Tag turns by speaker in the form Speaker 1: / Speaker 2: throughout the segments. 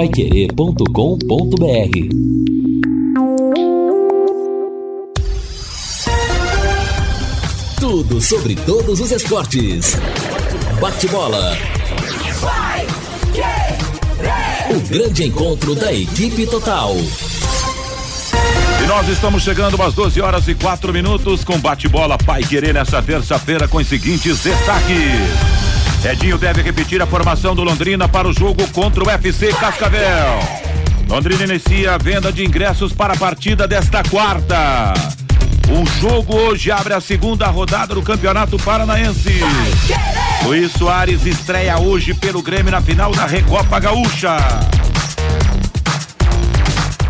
Speaker 1: paiquerê.com.br Tudo sobre todos os esportes. Bate-bola. O grande encontro da equipe total.
Speaker 2: E nós estamos chegando às 12 horas e 4 minutos com bate-bola Pai Querer nessa terça-feira com os seguintes destaques. Edinho deve repetir a formação do Londrina para o jogo contra o FC Cascavel. Londrina inicia a venda de ingressos para a partida desta quarta. O jogo hoje abre a segunda rodada do Campeonato Paranaense. Luiz Soares estreia hoje pelo Grêmio na final da Recopa Gaúcha.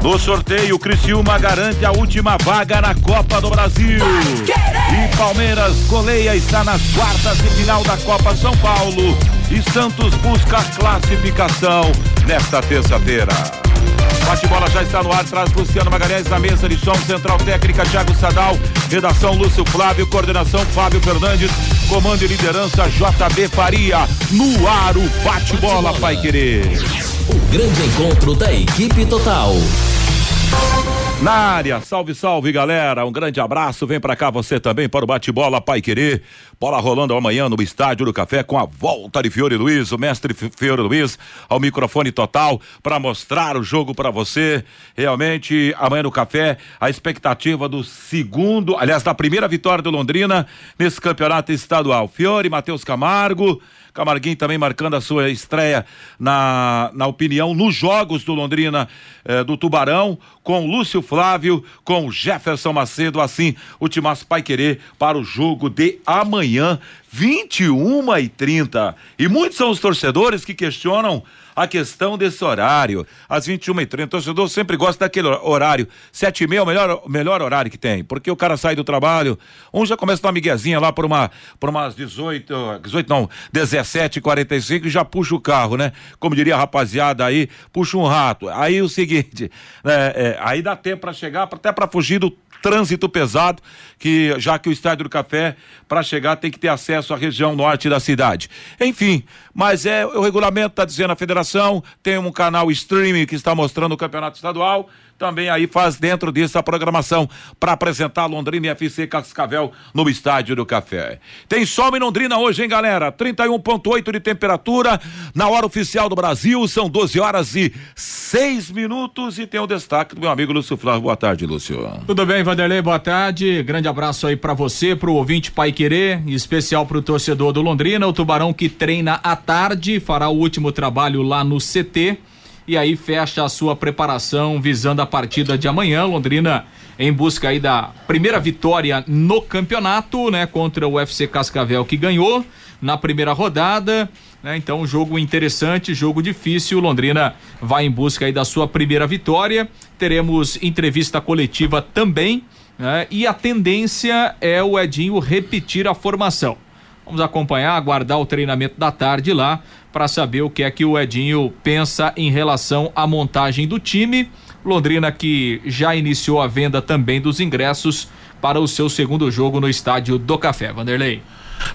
Speaker 2: No sorteio, Criciúma garante a última vaga na Copa do Brasil. E Palmeiras goleia está nas quartas de final da Copa São Paulo. E Santos busca a classificação nesta terça-feira. Bate-bola já está no ar, traz Luciano Magalhães na mesa de som, central técnica Thiago Sadal, redação Lúcio Flávio, coordenação Fábio Fernandes, comando e liderança JB Faria. No ar o bate-bola, Pai Querer.
Speaker 1: O grande encontro da equipe total.
Speaker 2: Na área, salve, salve galera, um grande abraço, vem pra cá você também para o bate-bola Pai Querer, bola rolando amanhã no Estádio do Café com a volta de Fiore Luiz, o mestre Fiore Luiz, ao microfone total para mostrar o jogo para você, realmente amanhã no Café, a expectativa do segundo, aliás da primeira vitória do Londrina nesse campeonato estadual, Fiore, Matheus Camargo, Camarguinho também marcando a sua estreia na, na opinião nos jogos do Londrina eh, do Tubarão, com Lúcio Flávio, com Jefferson Macedo, assim, o Timaço Pai Querer para o jogo de amanhã, 21 e 30. E muitos são os torcedores que questionam a questão desse horário. Às 21h30, o torcedor sempre gosta daquele horário. 7 e meia é o melhor, melhor horário que tem, porque o cara sai do trabalho, um já começa uma miguezinha lá por, uma, por umas 18, 18 não, 17h45 e já puxa o carro, né? Como diria a rapaziada aí, puxa um rato. Aí o seguinte, é, é, aí dá tempo para chegar, até para fugir do trânsito pesado, que já que o Estádio do Café, para chegar, tem que ter acesso à região norte da cidade. Enfim, mas é o regulamento está dizendo a federação, tem um canal streaming que está mostrando o campeonato estadual também aí faz dentro disso a programação para apresentar Londrina e FC Cascavel no Estádio do Café. Tem sol em Londrina hoje, hein, galera? 31,8 de temperatura na hora oficial do Brasil, são 12 horas e 6 minutos e tem o destaque do meu amigo Lúcio Flávio. Boa tarde, Lúcio.
Speaker 3: Tudo bem, Vanderlei? Boa tarde. Grande abraço aí para você, pro ouvinte Pai Querer, em especial pro torcedor do Londrina, o Tubarão que treina à tarde, fará o último trabalho lá no CT e aí fecha a sua preparação visando a partida de amanhã. Londrina em busca aí da primeira vitória no campeonato, né, contra o UFC Cascavel que ganhou na primeira rodada. Né, então, jogo interessante, jogo difícil. Londrina vai em busca aí da sua primeira vitória. Teremos entrevista coletiva também. Né, e a tendência é o Edinho repetir a formação. Vamos acompanhar, aguardar o treinamento da tarde lá para saber o que é que o Edinho pensa em relação à montagem do time. Londrina que já iniciou a venda também dos ingressos para o seu segundo jogo no estádio do Café. Vanderlei.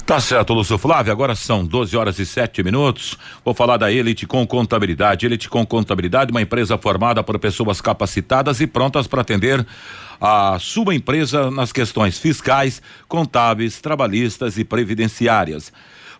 Speaker 2: Tá certo, Lúcio Flávio. Agora são 12 horas e 7 minutos. Vou falar da Elite com Contabilidade. Elite com Contabilidade, uma empresa formada por pessoas capacitadas e prontas para atender a sua empresa nas questões fiscais, contábeis, trabalhistas e previdenciárias.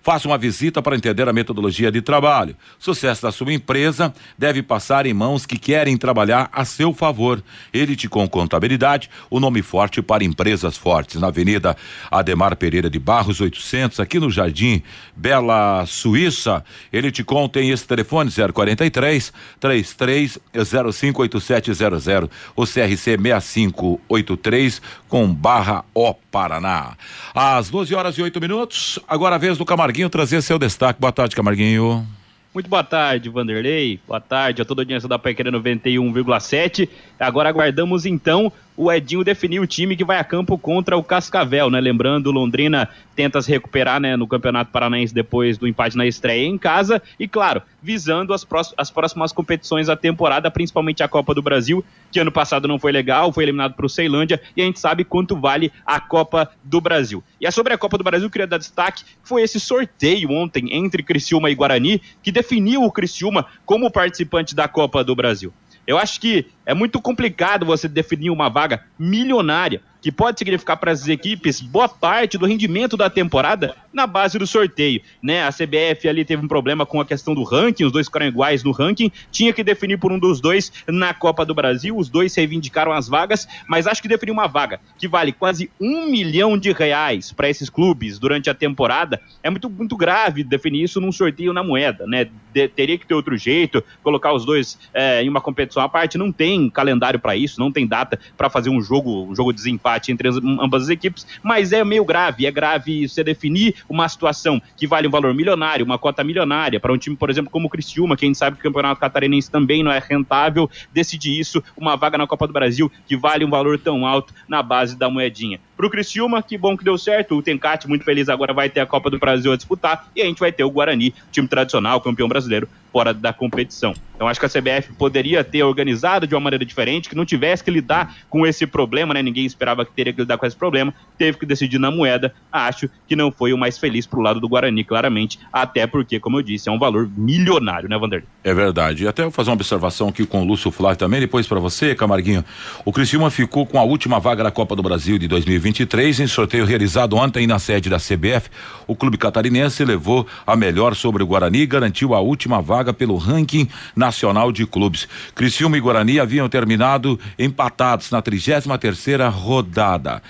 Speaker 2: Faça uma visita para entender a metodologia de trabalho. Sucesso da sua empresa deve passar em mãos que querem trabalhar a seu favor. Elite com Contabilidade, o nome forte para empresas fortes. Na Avenida Ademar Pereira de Barros 800, aqui no Jardim Bela Suíça. Elite com tem esse telefone 043 33 058700, o CRC 6583 com barra O Paraná. Às 12 horas e 8 minutos, agora a vez do Camargo Camarguinho trazer seu destaque. Boa tarde, Camarguinho.
Speaker 4: Muito boa tarde, Vanderlei. Boa tarde a toda a audiência da Pequena 91,7. Agora aguardamos então o Edinho definir o time que vai a campo contra o Cascavel, né? Lembrando, Londrina tenta se recuperar né, no Campeonato Paranaense depois do empate na estreia em casa e, claro, visando as, as próximas competições da temporada, principalmente a Copa do Brasil, que ano passado não foi legal, foi eliminado para o Ceilândia e a gente sabe quanto vale a Copa do Brasil. E é sobre a Copa do Brasil, queria dar destaque, foi esse sorteio ontem entre Criciúma e Guarani que definiu o Criciúma como participante da Copa do Brasil. Eu acho que é muito complicado você definir uma vaga milionária que pode significar para as equipes boa parte do rendimento da temporada na base do sorteio, né? A CBF ali teve um problema com a questão do ranking, os dois ficaram iguais no ranking, tinha que definir por um dos dois na Copa do Brasil, os dois reivindicaram as vagas, mas acho que definir uma vaga que vale quase um milhão de reais para esses clubes durante a temporada é muito, muito grave definir isso num sorteio na moeda, né? De, teria que ter outro jeito, colocar os dois é, em uma competição à parte, não tem calendário para isso, não tem data para fazer um jogo, um jogo de desempate empate entre as, ambas as equipes, mas é meio grave. É grave você definir uma situação que vale um valor milionário, uma cota milionária, para um time, por exemplo, como o Criciúma, que a gente sabe que o Campeonato Catarinense também não é rentável, decidir isso, uma vaga na Copa do Brasil que vale um valor tão alto na base da moedinha. Para o Criciúma, que bom que deu certo. O Tencate, muito feliz, agora vai ter a Copa do Brasil a disputar. E a gente vai ter o Guarani, time tradicional, campeão brasileiro, fora da competição. Então acho que a CBF poderia ter organizado de uma maneira diferente, que não tivesse que lidar com esse problema, né? Ninguém esperava que teria que lidar com esse problema, teve que decidir na moeda. Acho que não foi o mais feliz pro lado do Guarani, claramente, até porque, como eu disse, é um valor milionário, né, Vanderlei?
Speaker 2: É verdade. E até vou fazer uma observação aqui com o Lúcio Flávio também, depois para você, Camarguinho. O Criciúma ficou com a última vaga na Copa do Brasil de 2023 em sorteio realizado ontem na sede da CBF. O clube catarinense levou a melhor sobre o Guarani e garantiu a última vaga pelo ranking nacional de clubes. Criciúma e Guarani haviam terminado empatados na 33 terceira rodada.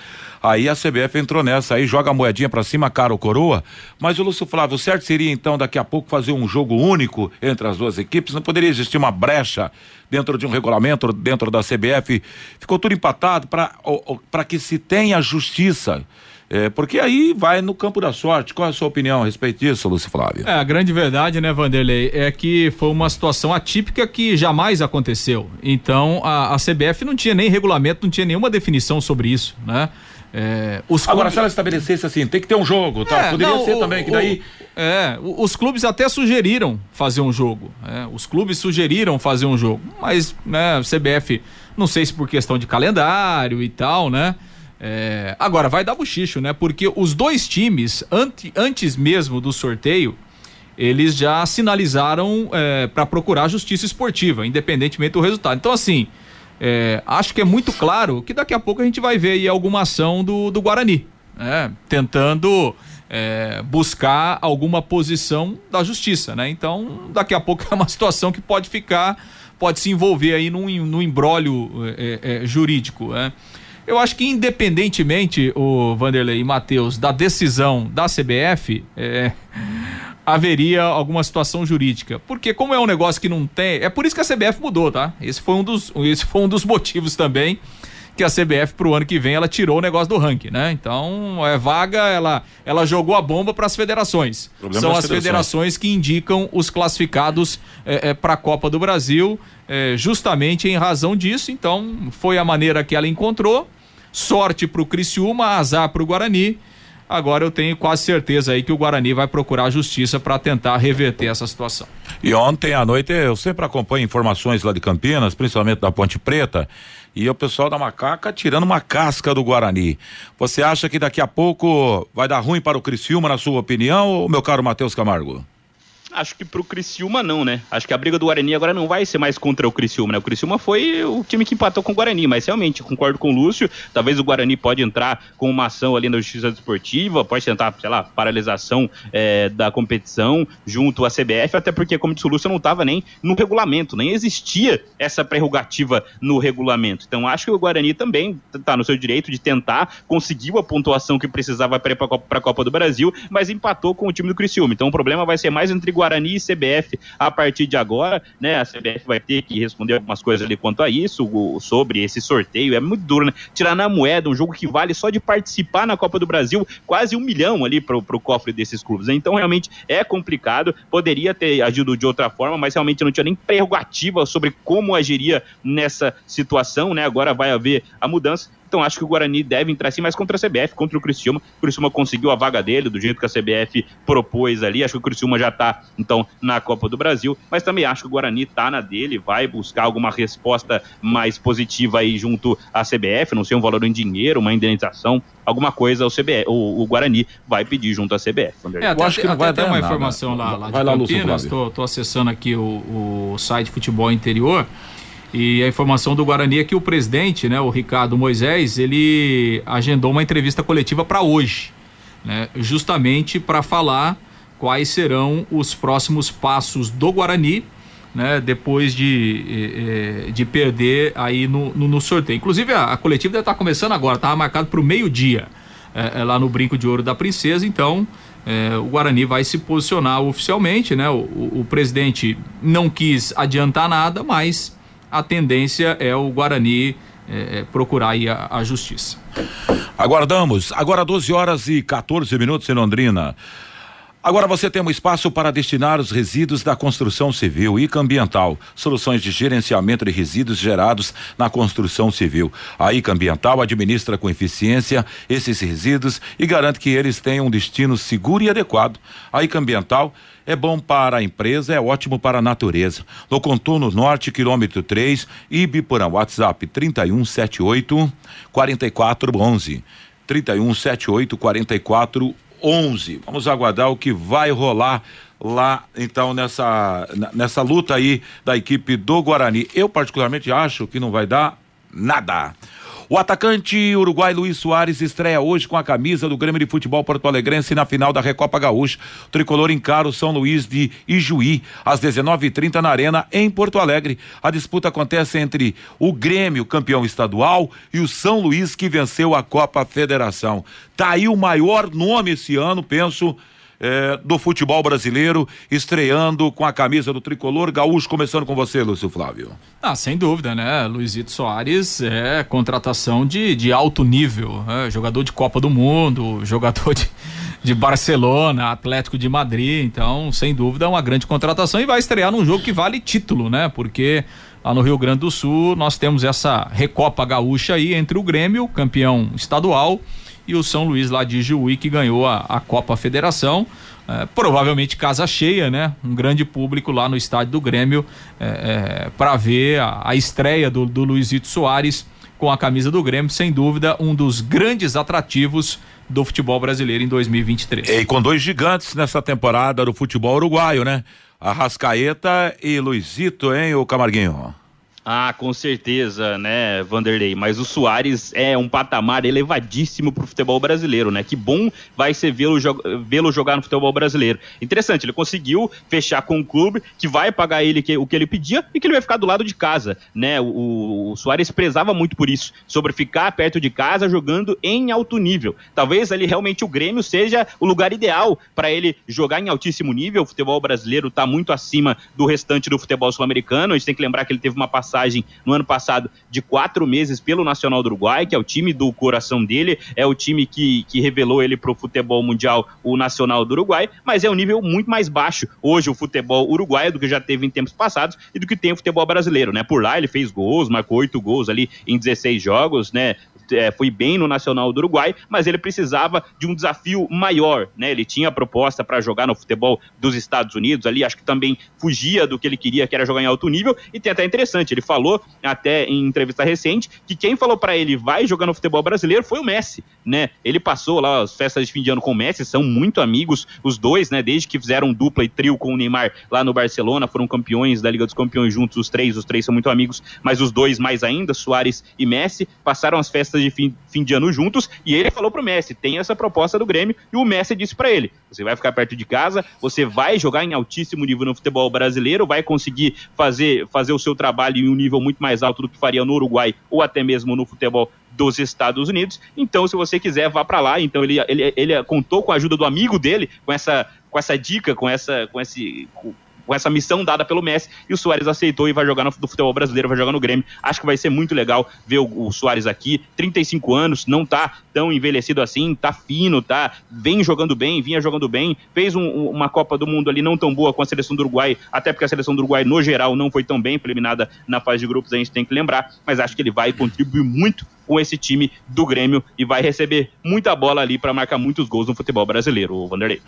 Speaker 2: Aí a CBF entrou nessa, aí joga a moedinha para cima, cara ou coroa. Mas o Lúcio Flávio, certo seria então daqui a pouco fazer um jogo único entre as duas equipes? Não poderia existir uma brecha dentro de um regulamento, dentro da CBF? Ficou tudo empatado para que se tenha justiça. É, porque aí vai no campo da sorte. Qual é a sua opinião a respeito disso, Lúcio Flávio?
Speaker 3: É, a grande verdade, né, Vanderlei, é que foi uma situação atípica que jamais aconteceu. Então, a, a CBF não tinha nem regulamento, não tinha nenhuma definição sobre isso, né?
Speaker 2: É, Agora, clubes... se ela estabelecesse assim, tem que ter um jogo, tá? É, Poderia não, ser o, também, que daí.
Speaker 3: O, é, os clubes até sugeriram fazer um jogo. É, os clubes sugeriram fazer um jogo, mas, né, CBF, não sei se por questão de calendário e tal, né? É, agora, vai dar bochicho, né? Porque os dois times, ante, antes mesmo do sorteio, eles já sinalizaram é, para procurar justiça esportiva, independentemente do resultado. Então, assim, é, acho que é muito claro que daqui a pouco a gente vai ver aí alguma ação do, do Guarani, né? tentando é, buscar alguma posição da justiça, né? Então, daqui a pouco é uma situação que pode ficar, pode se envolver aí num, num embrólio é, é, jurídico, né? Eu acho que independentemente, o Vanderlei e Matheus, da decisão da CBF, é, haveria alguma situação jurídica. Porque como é um negócio que não tem, é por isso que a CBF mudou, tá? Esse foi um dos, esse foi um dos motivos também que a CBF pro ano que vem ela tirou o negócio do ranking, né? Então, é vaga, ela ela jogou a bomba para as federações. São as federações. federações que indicam os classificados é, é, para a Copa do Brasil, é, justamente em razão disso. Então, foi a maneira que ela encontrou Sorte para o Criciúma, azar para o Guarani. Agora eu tenho quase certeza aí que o Guarani vai procurar a justiça para tentar reverter essa situação.
Speaker 2: E ontem à noite eu sempre acompanho informações lá de Campinas, principalmente da Ponte Preta, e o pessoal da Macaca tirando uma casca do Guarani. Você acha que daqui a pouco vai dar ruim para o Criciúma, na sua opinião, ou meu caro Matheus Camargo?
Speaker 4: Acho que pro Criciúma não, né? Acho que a briga do Guarani agora não vai ser mais contra o Criciúma, né? O Criciúma foi o time que empatou com o Guarani, mas realmente, concordo com o Lúcio, talvez o Guarani pode entrar com uma ação ali na Justiça Desportiva, pode tentar, sei lá, paralisação é, da competição junto à CBF, até porque, como disse o Lúcio, não estava nem no regulamento, nem existia essa prerrogativa no regulamento. Então, acho que o Guarani também está no seu direito de tentar, conseguiu a pontuação que precisava para a Copa do Brasil, mas empatou com o time do Criciúma. Então, o problema vai ser mais entre Guarani Guarani e CBF a partir de agora, né? A CBF vai ter que responder algumas coisas ali quanto a isso, sobre esse sorteio. É muito duro, né? Tirar na moeda um jogo que vale só de participar na Copa do Brasil quase um milhão ali pro, pro cofre desses clubes. Né? Então, realmente é complicado. Poderia ter agido de outra forma, mas realmente não tinha nem prerrogativa sobre como agiria nessa situação, né? Agora vai haver a mudança. Então acho que o Guarani deve entrar sim, mas contra a CBF, contra o Criciúma. O Criciúma conseguiu a vaga dele, do jeito que a CBF propôs ali. Acho que o Criciúma já está, então, na Copa do Brasil. Mas também acho que o Guarani está na dele, vai buscar alguma resposta mais positiva aí junto à CBF, não sei, um valor em dinheiro, uma indenização, alguma coisa o, CBF, o, o Guarani vai pedir junto à CBF.
Speaker 3: É, até, acho que não vai ter uma nada. informação lá, lá vai de lá, Campinas, estou acessando aqui o, o site Futebol Interior. E a informação do Guarani é que o presidente, né, o Ricardo Moisés, ele agendou uma entrevista coletiva para hoje, né, justamente para falar quais serão os próximos passos do Guarani, né, depois de, eh, eh, de perder aí no, no, no sorteio. Inclusive a, a, coletiva deve estar começando agora, estava marcado para o meio-dia, é, é, lá no Brinco de Ouro da Princesa, então é, o Guarani vai se posicionar oficialmente, né? O, o, o presidente não quis adiantar nada, mas a tendência é o Guarani é, procurar aí a, a justiça.
Speaker 2: Aguardamos. Agora 12 horas e 14 minutos em Londrina. Agora você tem um espaço para destinar os resíduos da construção civil e ambiental, soluções de gerenciamento de resíduos gerados na construção civil. A ICA Ambiental administra com eficiência esses resíduos e garante que eles tenham um destino seguro e adequado. A ICA Ambiental é bom para a empresa, é ótimo para a natureza. No contorno norte, quilômetro 3, Ibiporã, WhatsApp 3178 4411. 3178 4411. Vamos aguardar o que vai rolar lá então nessa nessa luta aí da equipe do Guarani. Eu particularmente acho que não vai dar nada. O atacante uruguai Luiz Soares estreia hoje com a camisa do Grêmio de Futebol Porto Alegrense na final da Recopa Gaúcha. O tricolor encara o São Luís de Ijuí às 19:30 na Arena em Porto Alegre. A disputa acontece entre o Grêmio, campeão estadual, e o São Luís que venceu a Copa Federação. Tá aí o maior nome esse ano, penso é, do futebol brasileiro, estreando com a camisa do tricolor gaúcho. Começando com você, Lúcio Flávio.
Speaker 3: Ah, sem dúvida, né? Luizito Soares é contratação de, de alto nível, né? jogador de Copa do Mundo, jogador de, de Barcelona, Atlético de Madrid. Então, sem dúvida, é uma grande contratação e vai estrear num jogo que vale título, né? Porque lá no Rio Grande do Sul nós temos essa Recopa Gaúcha aí entre o Grêmio, campeão estadual e o São Luís lá de Juí que ganhou a, a Copa Federação. É, provavelmente casa cheia, né? Um grande público lá no estádio do Grêmio é, é, para ver a, a estreia do, do Luizito Soares com a camisa do Grêmio, sem dúvida, um dos grandes atrativos do futebol brasileiro em 2023.
Speaker 2: E com dois gigantes nessa temporada do futebol uruguaio, né? Arrascaeta e Luizito, hein, o Camarguinho?
Speaker 4: Ah, com certeza, né, Vanderlei? Mas o Soares é um patamar elevadíssimo pro futebol brasileiro, né? Que bom vai ser vê-lo vê jogar no futebol brasileiro. Interessante, ele conseguiu fechar com um clube que vai pagar ele que, o que ele pedia e que ele vai ficar do lado de casa, né? O, o Soares prezava muito por isso, sobre ficar perto de casa jogando em alto nível. Talvez ali realmente o Grêmio seja o lugar ideal para ele jogar em altíssimo nível. O futebol brasileiro está muito acima do restante do futebol sul-americano. A gente tem que lembrar que ele teve uma passagem passagem no ano passado de quatro meses pelo Nacional do Uruguai, que é o time do coração dele, é o time que, que revelou ele para o futebol mundial, o Nacional do Uruguai, mas é um nível muito mais baixo hoje o futebol uruguaio do que já teve em tempos passados e do que tem o futebol brasileiro, né? Por lá ele fez gols, marcou oito gols ali em 16 jogos, né? É, foi bem no Nacional do Uruguai, mas ele precisava de um desafio maior, né? Ele tinha proposta para jogar no futebol dos Estados Unidos ali, acho que também fugia do que ele queria, que era jogar em alto nível, e tem até interessante, ele falou até em entrevista recente que quem falou para ele vai jogar no futebol brasileiro foi o Messi, né? Ele passou lá as festas de fim de ano com o Messi, são muito amigos os dois, né? Desde que fizeram dupla e trio com o Neymar lá no Barcelona, foram campeões da Liga dos Campeões juntos os três, os três são muito amigos, mas os dois mais ainda, Soares e Messi, passaram as festas de fim, fim de ano juntos, e ele falou pro Messi, tem essa proposta do Grêmio, e o Messi disse para ele, você vai ficar perto de casa, você vai jogar em altíssimo nível no futebol brasileiro, vai conseguir fazer, fazer o seu trabalho em um nível muito mais alto do que faria no Uruguai ou até mesmo no futebol dos Estados Unidos. Então, se você quiser, vá para lá. Então, ele, ele, ele contou com a ajuda do amigo dele, com essa, com essa dica, com essa, com esse, com essa missão dada pelo Messi, e o Soares aceitou e vai jogar no, futebol brasileiro, vai jogar no Grêmio. Acho que vai ser muito legal ver o, o Soares aqui, 35 anos, não tá tão envelhecido assim, tá fino, tá, vem jogando bem, vinha jogando bem, fez um, uma Copa do Mundo ali não tão boa com a seleção do Uruguai, até porque a seleção do Uruguai, no geral, não foi tão bem, eliminada na fase de grupos, a gente tem que lembrar, mas acho que ele vai contribuir muito com esse time do Grêmio e vai receber muita bola ali para marcar muitos gols no futebol brasileiro, o Vanderlei.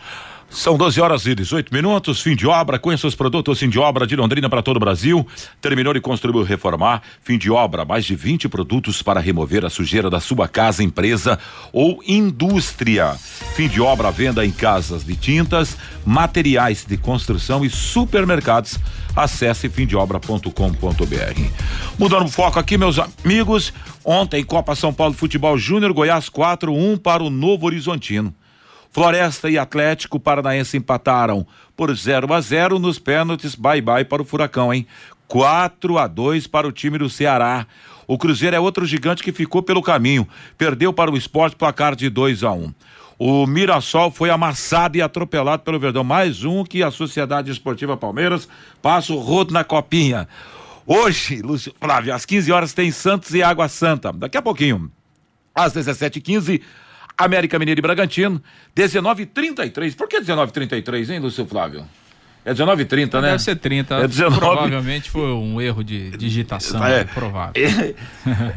Speaker 2: São 12 horas e 18 minutos, fim de obra. Conheça os produtos fim de obra de Londrina para todo o Brasil. Terminou e construiu reformar. Fim de obra, mais de 20 produtos para remover a sujeira da sua casa, empresa ou indústria. Fim de obra, venda em casas de tintas, materiais de construção e supermercados. Acesse fimdeobra.com.br. Mudando o foco aqui, meus amigos. Ontem, Copa São Paulo Futebol Júnior, Goiás 4, 1 para o Novo Horizontino. Floresta e Atlético Paranaense empataram por 0 a 0 nos pênaltis. Bye bye para o Furacão, hein? 4 a 2 para o time do Ceará. O Cruzeiro é outro gigante que ficou pelo caminho. Perdeu para o esporte placar de 2 a 1 um. O Mirassol foi amassado e atropelado pelo Verdão. Mais um que a Sociedade Esportiva Palmeiras passa o rodo na copinha. Hoje, Lúcio Flávio, às 15 horas tem Santos e Água Santa. Daqui a pouquinho, às 17h15, América Mineiro e Bragantino, 19h33. Por que 19h33, hein, Lúcio Flávio? É 19h30, né?
Speaker 3: Deve ser 30.
Speaker 2: É 19...
Speaker 3: Provavelmente foi um erro de digitação, é, é provável.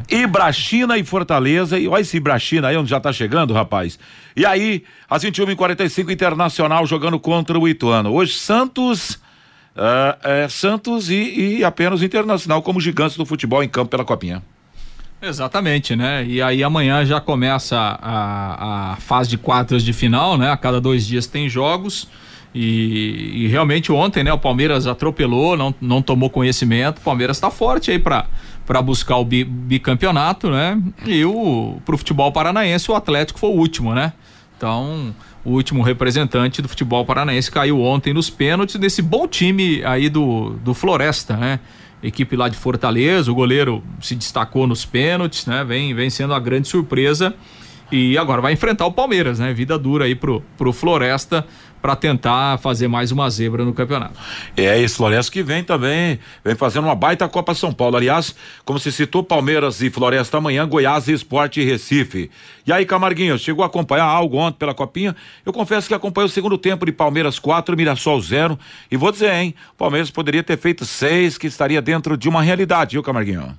Speaker 2: E, Ibrachina e Fortaleza, e olha esse Ibrachina aí onde já tá chegando, rapaz. E aí, às 21h45, Internacional jogando contra o Ituano. Hoje, Santos. Uh, é, Santos e, e apenas Internacional como gigantes do futebol em campo pela Copinha.
Speaker 3: Exatamente, né? E aí amanhã já começa a, a fase de quartas de final, né? A cada dois dias tem jogos. E, e, realmente ontem, né, o Palmeiras atropelou, não, não tomou conhecimento. O Palmeiras está forte aí para para buscar o bi, bicampeonato, né? E o pro futebol paranaense o Atlético foi o último, né? Então, o último representante do futebol paranaense caiu ontem nos pênaltis desse bom time aí do, do Floresta, né? Equipe lá de Fortaleza, o goleiro se destacou nos pênaltis, né? Vem, vem sendo a grande surpresa. E agora vai enfrentar o Palmeiras, né? Vida dura aí pro, pro Floresta para tentar fazer mais uma zebra no campeonato.
Speaker 2: É, esse Floresta que vem também, vem fazendo uma baita Copa São Paulo. Aliás, como se citou Palmeiras e Floresta amanhã, Goiás e Esporte e Recife. E aí, Camarguinho, chegou a acompanhar algo ontem pela Copinha? Eu confesso que acompanhei o segundo tempo de Palmeiras 4, Mirassol 0. E vou dizer, hein, Palmeiras poderia ter feito seis, que estaria dentro de uma realidade, viu, Camarguinho?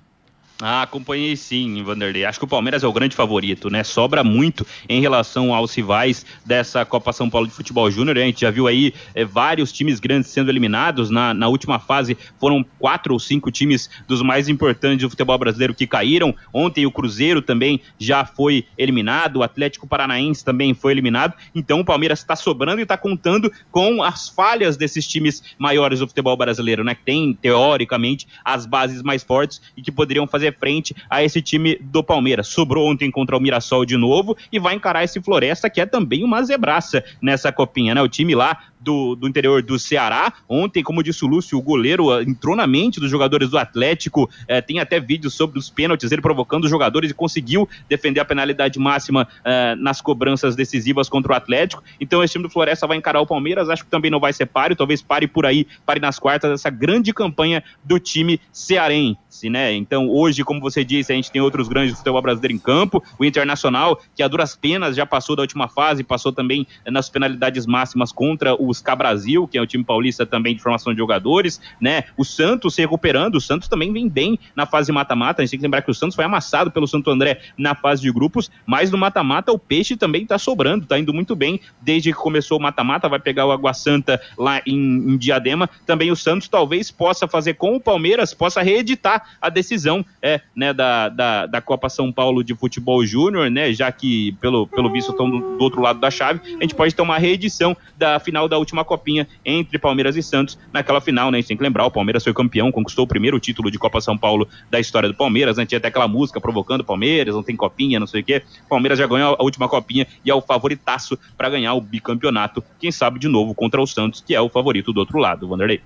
Speaker 4: Ah, acompanhei sim, Vanderlei. Acho que o Palmeiras é o grande favorito, né? Sobra muito em relação aos rivais dessa Copa São Paulo de Futebol Júnior. A gente já viu aí é, vários times grandes sendo eliminados. Na, na última fase foram quatro ou cinco times dos mais importantes do futebol brasileiro que caíram. Ontem o Cruzeiro também já foi eliminado, o Atlético Paranaense também foi eliminado. Então o Palmeiras está sobrando e está contando com as falhas desses times maiores do futebol brasileiro, né? Que tem, teoricamente, as bases mais fortes e que poderiam fazer frente a esse time do Palmeiras. Sobrou ontem contra o Mirassol de novo e vai encarar esse Floresta, que é também uma zebraça nessa copinha, né? O time lá do, do interior do Ceará. Ontem, como disse o Lúcio, o goleiro ah, entrou na mente dos jogadores do Atlético. Eh, tem até vídeos sobre os pênaltis, ele provocando os jogadores e conseguiu defender a penalidade máxima eh, nas cobranças decisivas contra o Atlético. Então, esse time do Floresta vai encarar o Palmeiras. Acho que também não vai ser páreo, talvez pare por aí, pare nas quartas, essa grande campanha do time cearense, né? Então, hoje, como você disse, a gente tem outros grandes do futebol brasileiro em campo. O Internacional, que a duras penas já passou da última fase, passou também nas penalidades máximas contra o Buscar Brasil, que é o time paulista também de formação de jogadores, né? O Santos se recuperando, o Santos também vem bem na fase mata-mata. A gente tem que lembrar que o Santos foi amassado pelo Santo André na fase de grupos, mas no mata-mata o peixe também tá sobrando, tá indo muito bem desde que começou o mata-mata, vai pegar o Água Santa lá em, em Diadema. Também o Santos talvez possa fazer com o Palmeiras, possa reeditar a decisão é, né, da, da, da Copa São Paulo de Futebol Júnior, né? Já que pelo, pelo visto estão do, do outro lado da chave, a gente pode ter uma reedição da final da última copinha entre Palmeiras e Santos naquela final, né? A gente tem que lembrar, o Palmeiras foi campeão, conquistou o primeiro título de Copa São Paulo da história do Palmeiras, né? Tinha até aquela música provocando Palmeiras, não tem copinha, não sei o quê. Palmeiras já ganhou a última copinha e é o favoritaço para ganhar o bicampeonato, quem sabe de novo contra o Santos, que é o favorito do outro lado, Vanderlei.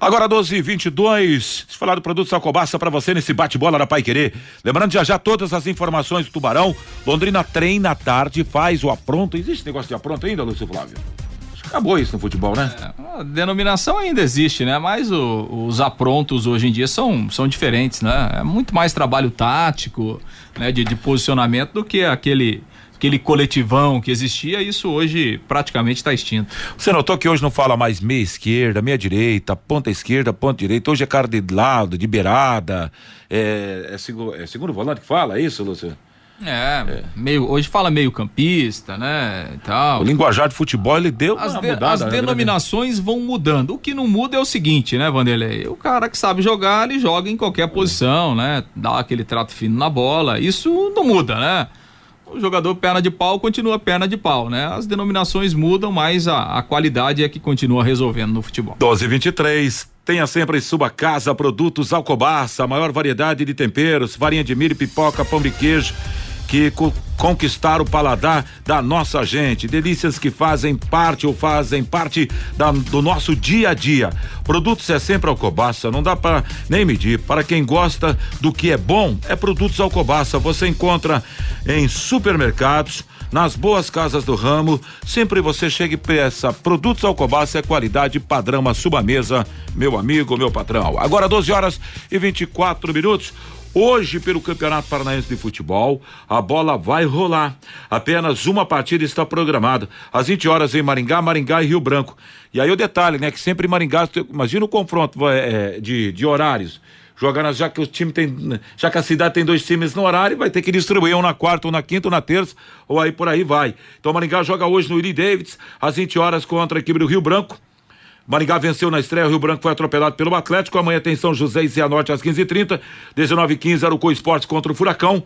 Speaker 2: Agora 12 e 22 se falar do produto Sacobaça para você nesse bate-bola da Pai Querer. Lembrando já já todas as informações do Tubarão. Londrina treina à tarde, faz o apronto. Existe negócio de apronto ainda, Lúcio Flávio? Acabou isso no futebol, né?
Speaker 3: É, a denominação ainda existe, né? Mas o, os aprontos hoje em dia são, são diferentes, né? É muito mais trabalho tático, né? De, de posicionamento do que aquele aquele coletivão que existia, isso hoje praticamente está extinto.
Speaker 2: Você notou que hoje não fala mais meia esquerda, meia direita, ponta esquerda, ponta direita, hoje é cara de lado, de beirada, é, é, segundo, é segundo volante que fala, é isso, Lúcio?
Speaker 3: É, é, meio, hoje fala meio campista, né, e tal.
Speaker 2: O linguajar de futebol, ele deu
Speaker 3: as, de, mudada, as né, denominações vão mudando. O que não muda é o seguinte, né, Vanderlei? O cara que sabe jogar, ele joga em qualquer posição, né? Dá aquele trato fino na bola. Isso não muda, né? O jogador perna de pau continua perna de pau, né? As denominações mudam, mas a, a qualidade é que continua resolvendo no futebol.
Speaker 2: 12 23 Tenha sempre em sua casa produtos Alcobaça, a maior variedade de temperos, farinha de milho, pipoca, pão de queijo que co conquistar o paladar da nossa gente. Delícias que fazem parte ou fazem parte da, do nosso dia a dia. Produtos é sempre Alcobaça, não dá para nem medir. Para quem gosta do que é bom, é Produtos Alcobaça. Você encontra em supermercados, nas boas casas do ramo, sempre você chega e peça. Produtos Alcobaça é qualidade padrão a sua mesa, meu amigo, meu patrão. Agora 12 horas e 24 minutos. Hoje, pelo Campeonato Paranaense de Futebol, a bola vai rolar. Apenas uma partida está programada. Às 20 horas em Maringá, Maringá e Rio Branco. E aí o detalhe, né? Que sempre Maringá, imagina o confronto é, de, de horários. Jogando, já que o time tem. Já que a cidade tem dois times no horário, vai ter que distribuir um na quarta, um na quinta, um na terça, ou aí por aí vai. Então Maringá joga hoje no Willie Davids, às 20 horas contra a equipe do Rio Branco. Maringá venceu na estreia, o Rio Branco foi atropelado pelo Atlético. Amanhã tem São José e Cianorte às 15h30. 19h15, Arucô Esportes contra o Furacão.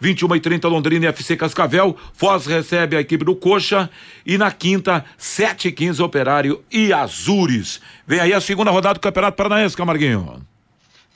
Speaker 2: 21 e 30 Londrina e FC Cascavel. Foz recebe a equipe do Coxa. E na quinta, 7 e 15 Operário e Azures. Vem aí a segunda rodada do Campeonato Paranaense, Camarguinho.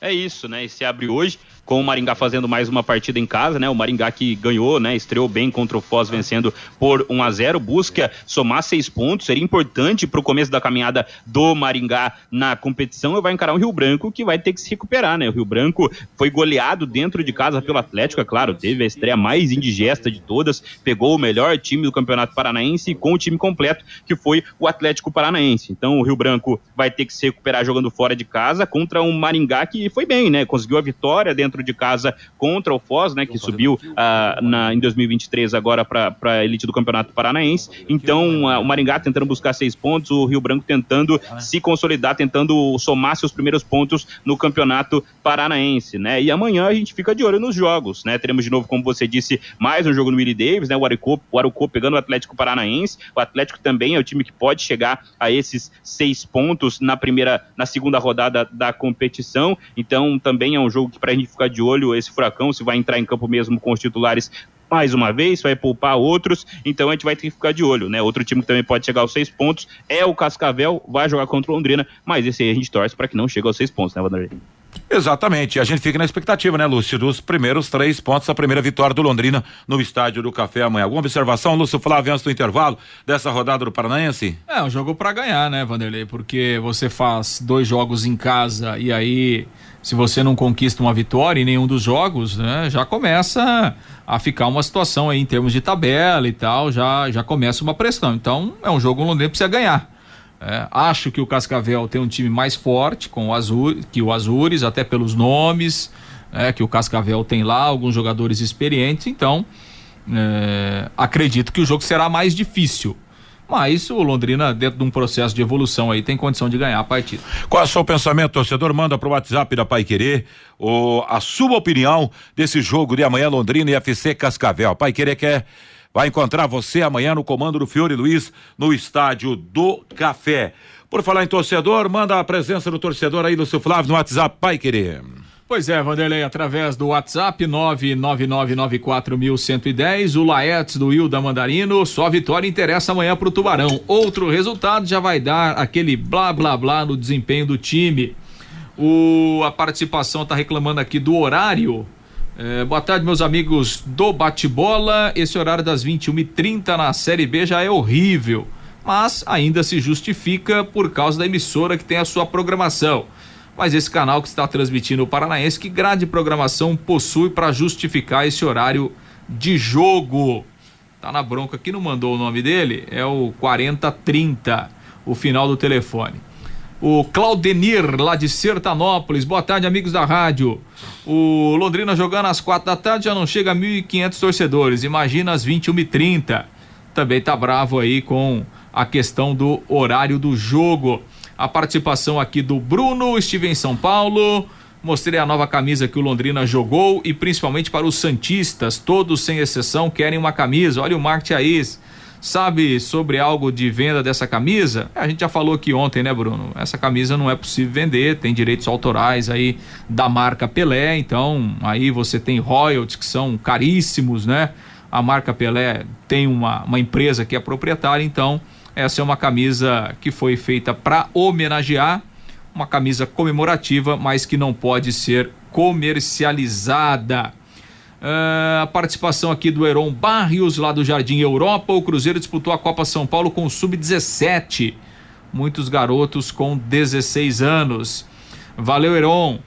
Speaker 4: É isso, né? E se abre hoje com o Maringá fazendo mais uma partida em casa, né? O Maringá que ganhou, né? Estreou bem contra o Foz, vencendo por 1 a 0 busca somar seis pontos, seria importante para o começo da caminhada do Maringá na competição e vai encarar um Rio Branco que vai ter que se recuperar, né? O Rio Branco foi goleado dentro de casa pelo Atlético, é claro, teve a estreia mais indigesta de todas, pegou o melhor time do Campeonato Paranaense com o time completo, que foi o Atlético Paranaense. Então o Rio Branco vai ter que se recuperar jogando fora de casa contra um Maringá que foi bem, né? Conseguiu a vitória dentro de casa contra o Foz, né, que subiu uh, na, em 2023 agora para a elite do Campeonato Paranaense. Então, uh, o Maringá tentando buscar seis pontos, o Rio Branco tentando se consolidar, tentando somar seus primeiros pontos no Campeonato Paranaense, né? E amanhã a gente fica de olho nos jogos, né? Teremos de novo, como você disse, mais um jogo no Willie Davis, né? O Arucô, o Arucô pegando o Atlético Paranaense. O Atlético também é o time que pode chegar a esses seis pontos na primeira, na segunda rodada da competição. Então, também é um jogo que para a gente ficar de olho esse Furacão, se vai entrar em campo mesmo com os titulares mais uma vez, vai poupar outros, então a gente vai ter que ficar de olho, né? Outro time que também pode chegar aos seis pontos é o Cascavel, vai jogar contra o Londrina, mas esse aí a gente torce para que não chegue aos seis pontos, né, Vanderlei?
Speaker 2: Exatamente. A gente fica na expectativa, né, Lúcio, dos primeiros três pontos, a primeira vitória do Londrina no estádio do Café amanhã. Alguma observação, Lúcio Flávio, antes do intervalo dessa rodada do Paranaense?
Speaker 3: É, um jogo para ganhar, né, Vanderlei? Porque você faz dois jogos em casa e aí se você não conquista uma vitória em nenhum dos jogos, né, já começa a ficar uma situação aí em termos de tabela e tal, já, já começa uma pressão. Então, é um jogo onde precisa ganhar. É, acho que o Cascavel tem um time mais forte com o Azul, que o Azures, até pelos nomes, é, que o Cascavel tem lá, alguns jogadores experientes, então é, acredito que o jogo será mais difícil. Mas o Londrina, dentro de um processo de evolução aí, tem condição de ganhar a partida.
Speaker 2: Qual é o seu pensamento, torcedor? Manda pro WhatsApp da Pai Querer o, a sua opinião desse jogo de amanhã, Londrina e FC Cascavel. Pai Querer quer vai encontrar você amanhã no comando do Fiore Luiz no estádio do Café. Por falar em torcedor, manda a presença do torcedor aí, Lúcio Flávio, no WhatsApp Pai Querer.
Speaker 3: Pois é, Vanderlei, através do WhatsApp 99994110, o Laetes do Will da Mandarino, só vitória interessa amanhã pro Tubarão. Outro resultado já vai dar aquele blá blá blá no desempenho do time. O, a participação tá reclamando aqui do horário. É, boa tarde, meus amigos do Bate-Bola. Esse horário das 21h30 na Série B já é horrível, mas ainda se justifica por causa da emissora que tem a sua programação mas esse canal que está transmitindo o Paranaense, que grade de programação possui para justificar esse horário de jogo? Tá na bronca aqui, não mandou o nome dele, é o 4030, o final do telefone. O Claudenir, lá de Sertanópolis. Boa tarde, amigos da rádio. O Londrina jogando às quatro da tarde já não chega a 1.500 torcedores. Imagina às 21h30. Também tá bravo aí com a questão do horário do jogo a participação aqui do Bruno, estive em São Paulo, mostrei a nova camisa que o Londrina jogou e principalmente para os Santistas, todos sem exceção querem uma camisa. Olha o Mark aí, sabe sobre algo de venda dessa camisa? A gente já falou aqui ontem, né, Bruno? Essa camisa não é possível vender, tem direitos autorais aí da marca Pelé, então aí você tem royalties que são caríssimos, né? A marca Pelé tem uma, uma empresa que é proprietária, então essa é uma camisa que foi feita para homenagear, uma camisa comemorativa, mas que não pode ser comercializada. Uh, a participação aqui do Heron Barrios, lá do Jardim Europa. O Cruzeiro disputou a Copa São Paulo com sub-17. Muitos garotos com 16 anos. Valeu, Heron.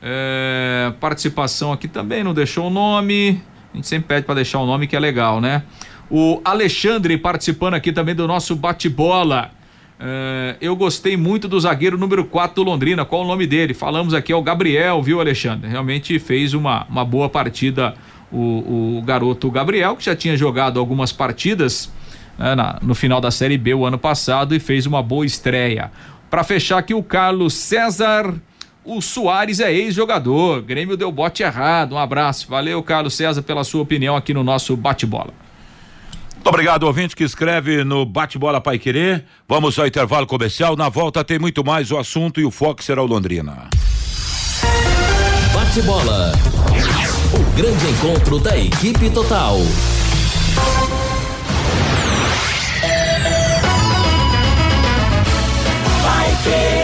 Speaker 3: Uh, participação aqui também, não deixou o nome. A gente sempre pede para deixar o nome que é legal, né? O Alexandre participando aqui também do nosso bate-bola. Uh, eu gostei muito do zagueiro número 4 do Londrina. Qual o nome dele? Falamos aqui, é o Gabriel, viu, Alexandre? Realmente fez uma, uma boa partida o, o garoto Gabriel, que já tinha jogado algumas partidas né, na, no final da Série B o ano passado e fez uma boa estreia. Para fechar aqui, o Carlos César. O Soares é ex-jogador. Grêmio deu bote errado. Um abraço. Valeu, Carlos César, pela sua opinião aqui no nosso bate-bola.
Speaker 2: Muito obrigado, ouvinte que escreve no Bate-Bola Pai Querer. Vamos ao intervalo comercial. Na volta tem muito mais o assunto e o foco será o Londrina.
Speaker 1: Bate-Bola. O grande encontro da equipe total.
Speaker 5: Vai querer.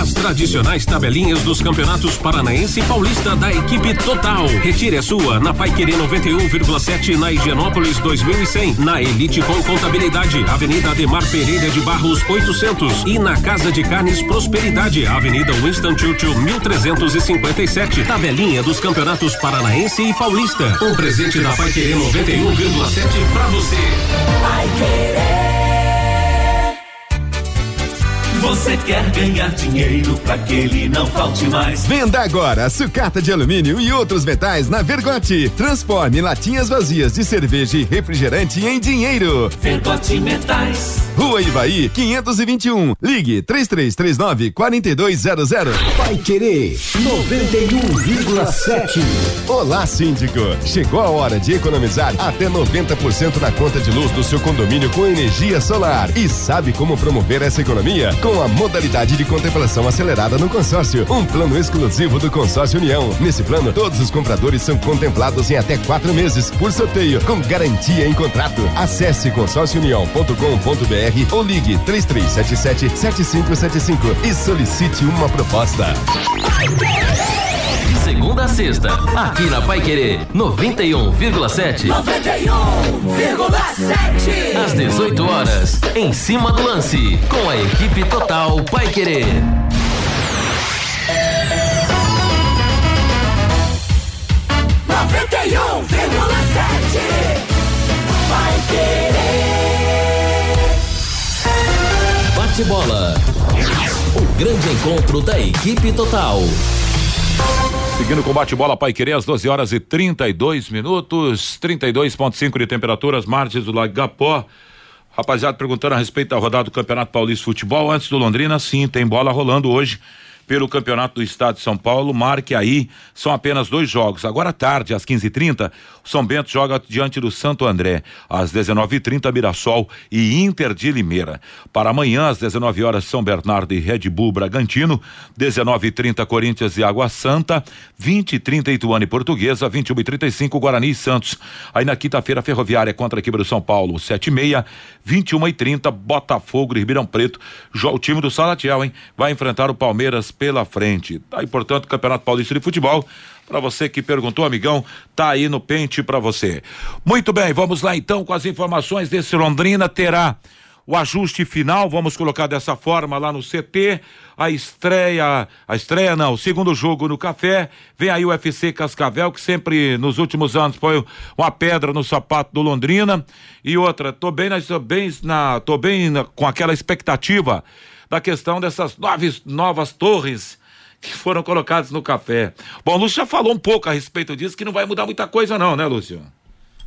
Speaker 6: as tradicionais tabelinhas dos campeonatos paranaense e paulista da equipe total. Retire a sua na Pai Querer 91,7 na Higienópolis 2100. Na Elite com Contabilidade, Avenida Ademar Pereira de Barros 800. E na Casa de Carnes Prosperidade, Avenida Winston Churchill 1357. Tabelinha dos campeonatos paranaense e paulista. Um presente da Pai Querer 91,7 para você.
Speaker 5: Pai Querer. Você quer ganhar dinheiro para que ele não falte mais?
Speaker 7: Venda agora sucata de alumínio e outros metais na Vergote. Transforme latinhas vazias de cerveja e refrigerante em dinheiro.
Speaker 5: Vergote Metais.
Speaker 7: Rua Ivaí, 521. Ligue 3339 4200.
Speaker 8: Vai querer 91,7.
Speaker 7: Olá, síndico. Chegou a hora de economizar até 90% na conta de luz do seu condomínio com energia solar. E sabe como promover essa economia? Com com a modalidade de contemplação acelerada no consórcio. Um plano exclusivo do Consórcio União. Nesse plano, todos os compradores são contemplados em até quatro meses, por sorteio, com garantia em contrato. Acesse consórciounião.com.br ou ligue 3377-7575 e solicite uma proposta.
Speaker 1: Segunda a sexta, aqui na Pai Querer 91,7.
Speaker 5: 91,7.
Speaker 1: Às 18 horas, em cima do lance, com a equipe total Pai Querer.
Speaker 5: Noventa e um vírgula sete. Vai querer.
Speaker 1: Bate bola. O grande encontro da equipe total.
Speaker 2: Seguindo com bate-bola Pai Querer, às 12 horas e 32 minutos, 32,5 de temperaturas, margens do Lago Gapó. Rapaziada, perguntando a respeito da rodada do Campeonato Paulista de Futebol, antes do Londrina, sim, tem bola rolando hoje pelo Campeonato do Estado de São Paulo. Marque aí, são apenas dois jogos. Agora à tarde, às 15h30, São Bento joga diante do Santo André. Às 19h30, Mirassol e Inter de Limeira. Para amanhã, às 19 horas, São Bernardo e Red Bull Bragantino. 19h30, Corinthians e Água Santa. 20 h 30 Ituano e Portuguesa. 21 h 35 Guarani e Santos. Aí na quinta-feira, Ferroviária contra a equipe do São Paulo. 7 h 30 21 h 30 Botafogo e Ribeirão Preto. O time do Salatiel, hein? Vai enfrentar o Palmeiras pela frente. Aí, portanto, Campeonato Paulista de Futebol. Para você que perguntou, amigão, tá aí no pente para você. Muito bem, vamos lá então com as informações desse Londrina. Terá o ajuste final, vamos colocar dessa forma lá no CT, a estreia, a estreia não, o segundo jogo no café, vem aí o UFC Cascavel, que sempre nos últimos anos foi uma pedra no sapato do Londrina, e outra, tô bem, tô bem, na, tô bem na, com aquela expectativa da questão dessas novas, novas torres que foram colocadas no café. Bom, o Lúcio já falou um pouco a respeito disso, que não vai mudar muita coisa não, né, Lúcio?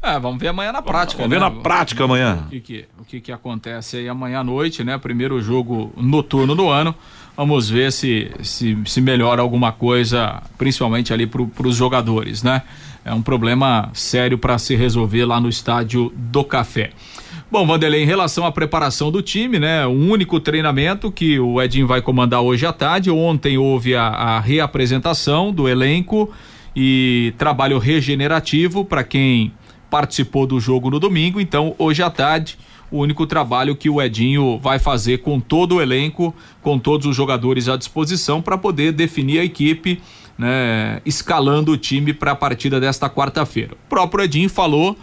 Speaker 3: É, vamos ver amanhã na prática.
Speaker 2: Vamos, vamos
Speaker 3: né?
Speaker 2: ver na prática amanhã.
Speaker 3: O que, que, o que, que acontece aí amanhã à noite, né? Primeiro jogo noturno do ano. Vamos ver se, se, se melhora alguma coisa, principalmente ali para os jogadores, né? É um problema sério para se resolver lá no estádio do Café. Bom, Vanderlei, em relação à preparação do time, né? O único treinamento que o Edinho vai comandar hoje à tarde. Ontem houve a, a reapresentação do elenco e trabalho regenerativo para quem participou do jogo no domingo. Então, hoje à tarde, o único trabalho que o Edinho vai fazer com todo o elenco, com todos os jogadores à disposição, para poder definir a equipe, né, escalando o time para a partida desta quarta-feira. O próprio Edinho falou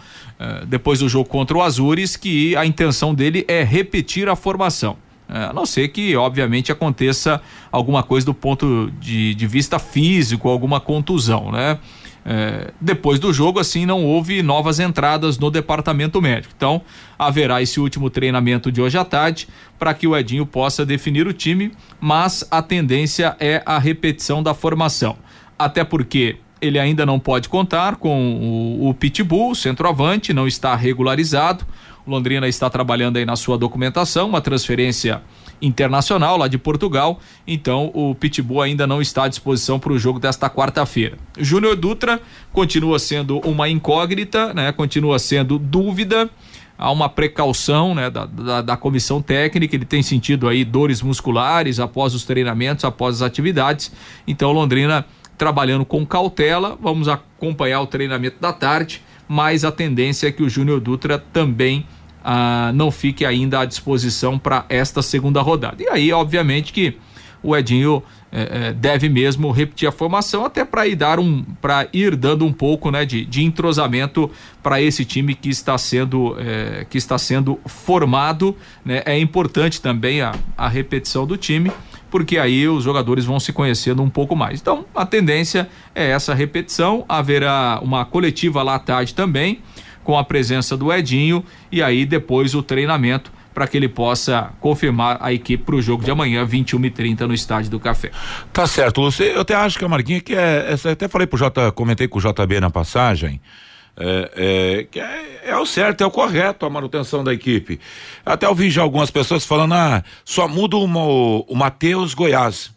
Speaker 3: depois do jogo contra o Azures, que a intenção dele é repetir a formação. Eh, a não ser que, obviamente, aconteça alguma coisa do ponto de, de vista físico, alguma contusão, né? É, depois do jogo, assim, não houve novas entradas no departamento médico. Então, haverá esse último treinamento de hoje à tarde para que o Edinho possa definir o time, mas a tendência é a repetição da formação. Até porque ele ainda não pode contar com o, o Pitbull, centroavante, não está regularizado. O Londrina está trabalhando aí na sua documentação, uma transferência internacional lá de Portugal. Então o Pitbull ainda não está à disposição para o jogo desta quarta-feira. Júnior Dutra continua sendo uma incógnita, né? Continua sendo dúvida. Há uma precaução né, da, da, da comissão técnica, ele tem sentido aí dores musculares após os treinamentos, após as atividades. Então Londrina trabalhando com cautela. Vamos acompanhar o treinamento da tarde, mas a tendência é que o Júnior Dutra também ah, não fique ainda à disposição para esta segunda rodada. E aí, obviamente, que o Edinho eh, eh, deve mesmo repetir a formação até para ir dar um para ir dando um pouco né, de, de entrosamento para esse time que está sendo eh, que está sendo formado né? é importante também a, a repetição do time porque aí os jogadores vão se conhecendo um pouco mais. Então, a tendência é essa repetição. Haverá uma coletiva lá à tarde também, com a presença do Edinho, e aí depois o treinamento para que ele possa confirmar a equipe para o jogo de amanhã, 21 e 30 no Estádio do Café.
Speaker 2: Tá certo, Lúcio. Eu até acho que a Marquinha que é, é. Até falei pro J, comentei com o JB na passagem é, é, é, é, o certo, é o correto a manutenção da equipe. Até ouvi já algumas pessoas falando, ah, só muda o, o Matheus Goiás.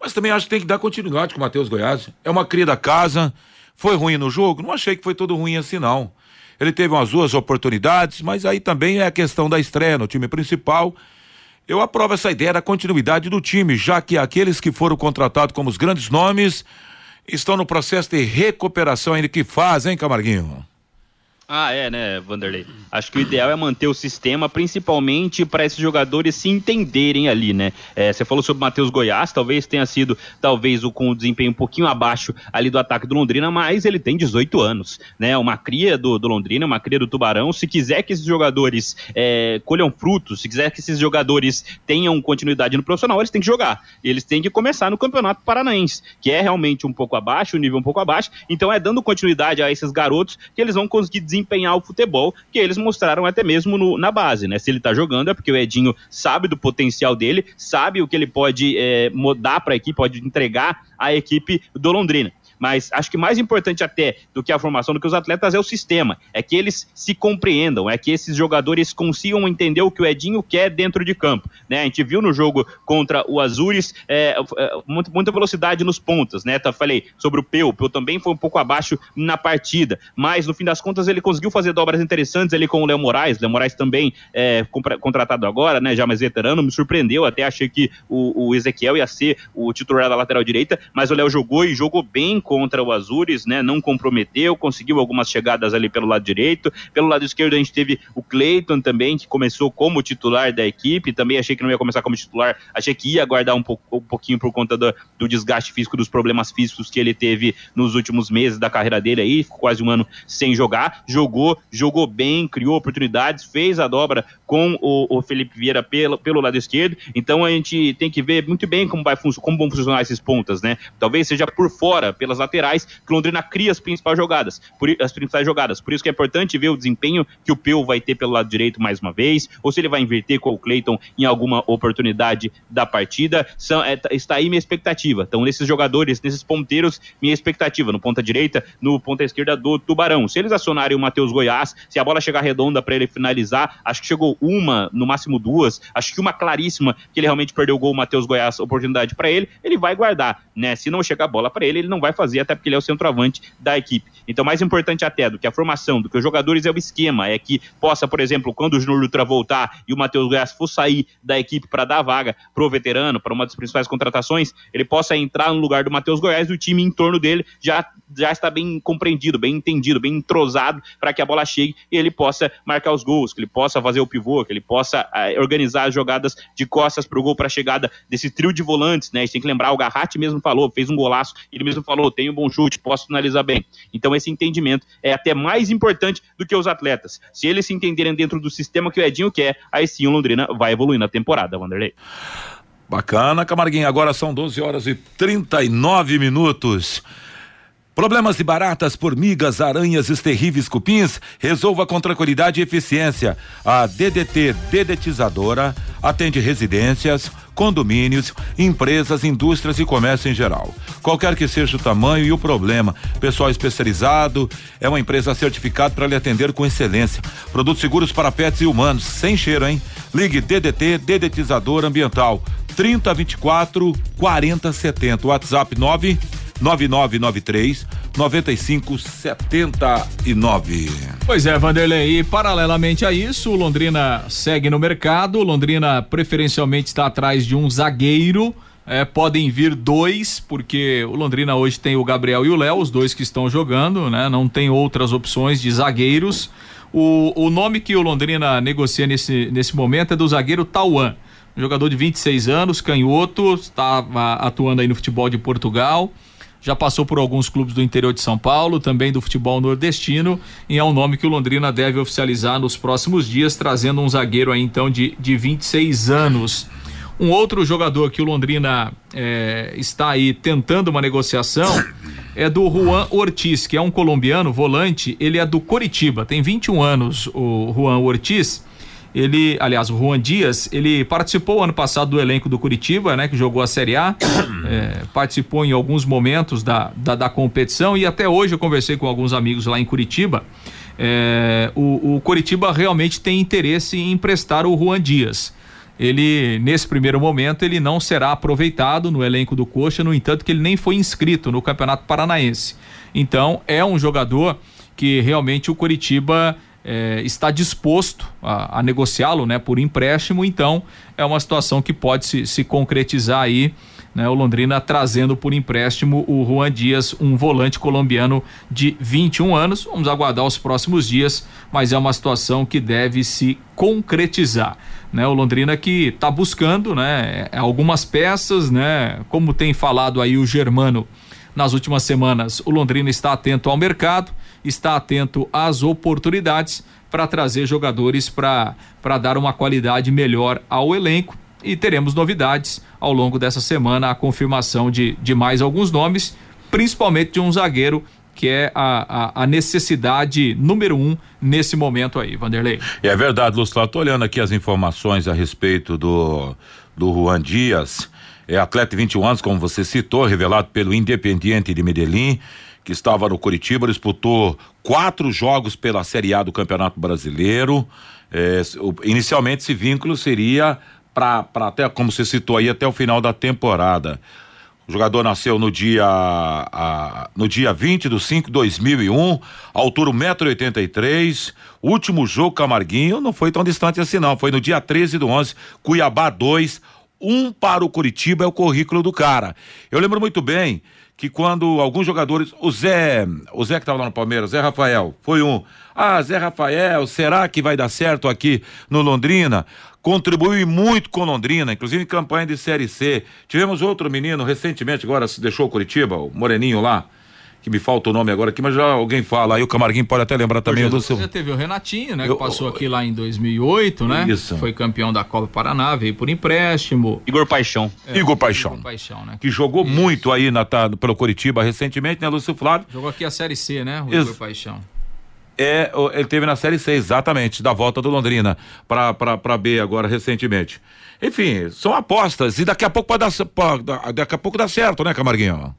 Speaker 2: Mas também acho que tem que dar continuidade com o Matheus Goiás. É uma cria da casa, foi ruim no jogo? Não achei que foi tudo ruim assim, não. Ele teve umas duas oportunidades, mas aí também é a questão da estreia no time principal. Eu aprovo essa ideia da continuidade do time, já que aqueles que foram contratados como os grandes nomes estão no processo de recuperação ainda que fazem, Camarguinho?
Speaker 4: Ah, é, né, Vanderlei? Acho que o ideal é manter o sistema, principalmente para esses jogadores se entenderem ali, né? É, você falou sobre o Matheus Goiás, talvez tenha sido, talvez, o com o desempenho um pouquinho abaixo ali do ataque do Londrina, mas ele tem 18 anos, né? Uma cria do, do Londrina, uma cria do Tubarão. Se quiser que esses jogadores é, colham frutos, se quiser que esses jogadores tenham continuidade no profissional, eles têm que jogar. Eles têm que começar no Campeonato Paranaense, que é realmente um pouco abaixo, o nível um pouco abaixo. Então é dando continuidade a esses garotos que eles vão conseguir desempenhar o futebol que eles mostraram até mesmo no, na base, né? Se ele tá jogando é porque o Edinho sabe do potencial dele, sabe o que ele pode é, mudar para a equipe, pode entregar à equipe do Londrina mas acho que mais importante até do que a formação do que os atletas é o sistema, é que eles se compreendam, é que esses jogadores consigam entender o que o Edinho quer dentro de campo, né? A gente viu no jogo contra o Azures é, é muita velocidade nos pontas, né? Tá, falei sobre o Peu, o Peu também foi um pouco abaixo na partida, mas no fim das contas ele conseguiu fazer dobras interessantes ali com o Léo Moraes, Léo Moraes também é, contratado agora, né? Já mais veterano, me surpreendeu, até achei que o, o Ezequiel ia ser o titular da lateral direita, mas o Léo jogou e jogou bem com contra o Azures, né? Não comprometeu, conseguiu algumas chegadas ali pelo lado direito. Pelo lado esquerdo a gente teve o Cleiton também, que começou como titular da equipe. Também achei que não ia começar como titular, achei que ia aguardar um, pouco, um pouquinho por conta do, do desgaste físico, dos problemas físicos que ele teve nos últimos meses da carreira dele aí, ficou quase um ano sem jogar. Jogou, jogou bem, criou oportunidades, fez a dobra com o, o Felipe Vieira pelo, pelo lado esquerdo. Então a gente tem que ver muito bem como, vai, como vão funcionar esses pontas, né? Talvez seja por fora, pelas laterais, que Londrina cria as principais jogadas, por, as principais jogadas. Por isso que é importante ver o desempenho que o Peu vai ter pelo lado direito mais uma vez, ou se ele vai inverter com o Cleiton em alguma oportunidade da partida. São, é, tá, está aí minha expectativa. Então, nesses jogadores, nesses ponteiros, minha expectativa. No ponta direita, no ponta esquerda do Tubarão. Se eles acionarem o Matheus Goiás, se a bola chegar redonda para ele finalizar, acho que chegou uma, no máximo duas, acho que uma claríssima que ele realmente perdeu o gol, o Matheus Goiás, oportunidade para ele, ele vai guardar, né? Se não chegar a bola para ele, ele não vai fazer, até porque ele é o centroavante da equipe. Então, mais importante até do que a formação, do que os jogadores é o esquema, é que possa, por exemplo, quando o Júnior Dutra voltar e o Matheus Goiás for sair da equipe para dar vaga pro veterano, para uma das principais contratações, ele possa entrar no lugar do Matheus Goiás e o time em torno dele já, já está bem compreendido, bem entendido, bem entrosado para que a bola chegue e ele possa marcar os gols, que ele possa fazer o pivô, que ele possa uh, organizar as jogadas de costas para o gol, para a chegada desse trio de volantes, né? A gente tem que lembrar, o Garratti mesmo falou, fez um golaço, ele mesmo falou, tem um bom chute, posso finalizar bem. Então esse entendimento é até mais importante do que os atletas. Se eles se entenderem dentro do sistema que o Edinho quer, aí sim o Londrina vai evoluir na temporada, Vanderlei.
Speaker 2: Bacana, Camarguinho. Agora são 12 horas e 39 minutos. Problemas de baratas, formigas, aranhas e terríveis cupins? Resolva com tranquilidade e eficiência. A DDT Dedetizadora atende residências, condomínios, empresas, indústrias e comércio em geral. Qualquer que seja o tamanho e o problema, pessoal especializado, é uma empresa certificada para lhe atender com excelência. Produtos seguros para pets e humanos, sem cheiro, hein? Ligue DDT Dedetizador Ambiental 3024 4070. WhatsApp 9 9993 9579.
Speaker 3: Pois é, Vanderlei, e paralelamente a isso, o Londrina segue no mercado. O Londrina preferencialmente está atrás de um zagueiro. É, podem vir dois, porque o Londrina hoje tem o Gabriel e o Léo, os dois que estão jogando, né? Não tem outras opções de zagueiros. O, o nome que o Londrina negocia nesse, nesse momento é do zagueiro Tauan. Jogador de 26 anos, canhoto, estava atuando aí no futebol de Portugal já passou por alguns clubes do interior de São Paulo, também do futebol nordestino, e é um nome que o Londrina deve oficializar nos próximos dias, trazendo um zagueiro aí então de, de 26 anos. Um outro jogador que o Londrina é, está aí tentando uma negociação é do Juan Ortiz, que é um colombiano volante, ele é do Coritiba, tem 21 anos o Juan Ortiz ele, aliás, o Juan Dias, ele participou ano passado do elenco do Curitiba, né? Que jogou a Série A, é, participou em alguns momentos da, da, da, competição e até hoje eu conversei com alguns amigos lá em Curitiba. É, o, o Curitiba realmente tem interesse em emprestar o Juan Dias. Ele, nesse primeiro momento, ele não será aproveitado no elenco do Coxa, no entanto que ele nem foi inscrito no Campeonato Paranaense. Então, é um jogador que realmente o Curitiba é, está disposto a, a negociá-lo né, por empréstimo, então é uma situação que pode se, se concretizar aí. Né, o Londrina trazendo por empréstimo o Juan Dias, um volante colombiano de 21 anos. Vamos aguardar os próximos dias, mas é uma situação que deve se concretizar. Né, o Londrina que está buscando né, algumas peças, né, como tem falado aí o Germano nas últimas semanas, o Londrina está atento ao mercado está atento às oportunidades para trazer jogadores para dar uma qualidade melhor ao elenco e teremos novidades ao longo dessa semana, a confirmação de, de mais alguns nomes, principalmente de um zagueiro que é a, a, a necessidade número um nesse momento aí, Vanderlei.
Speaker 2: É verdade, Lúcio. Estou olhando aqui as informações a respeito do, do Juan Dias. É atleta de 21 anos, como você citou, revelado pelo Independiente de Medellín, que estava no Curitiba, disputou quatro jogos pela Série A do Campeonato Brasileiro. É, inicialmente esse vínculo seria para até, como você citou aí, até o final da temporada. O jogador nasceu no dia a, no dia 20 de 5 de 2001, altura 1,83m. O último jogo Camarguinho não foi tão distante assim, não. Foi no dia 13 do 11, Cuiabá 2, um para o Curitiba é o currículo do cara. Eu lembro muito bem que quando alguns jogadores, o Zé, o Zé que estava lá no Palmeiras, Zé Rafael, foi um. Ah, Zé Rafael, será que vai dar certo aqui no Londrina? Contribuiu muito com Londrina, inclusive em campanha de Série C. Tivemos outro menino recentemente, agora se deixou o Curitiba, o Moreninho lá que me falta o nome agora aqui, mas já alguém fala, aí o Camarguinho pode até lembrar também do seu.
Speaker 3: Já teve o Renatinho, né, eu, que passou aqui lá em 2008, né? Isso. Foi campeão da Copa Paraná, veio por empréstimo.
Speaker 4: Igor Paixão.
Speaker 2: É, Igor Paixão. Igor Paixão, né? Que jogou isso. muito aí na, tá, pelo Curitiba recentemente, né, Lúcio Flávio?
Speaker 3: Jogou aqui a Série C, né, o Igor Paixão.
Speaker 2: É, ele teve na Série C, exatamente, da volta do Londrina para para B agora recentemente. Enfim, são apostas e daqui a pouco pode dar, pode, daqui a pouco dá certo, né, Camarguinho?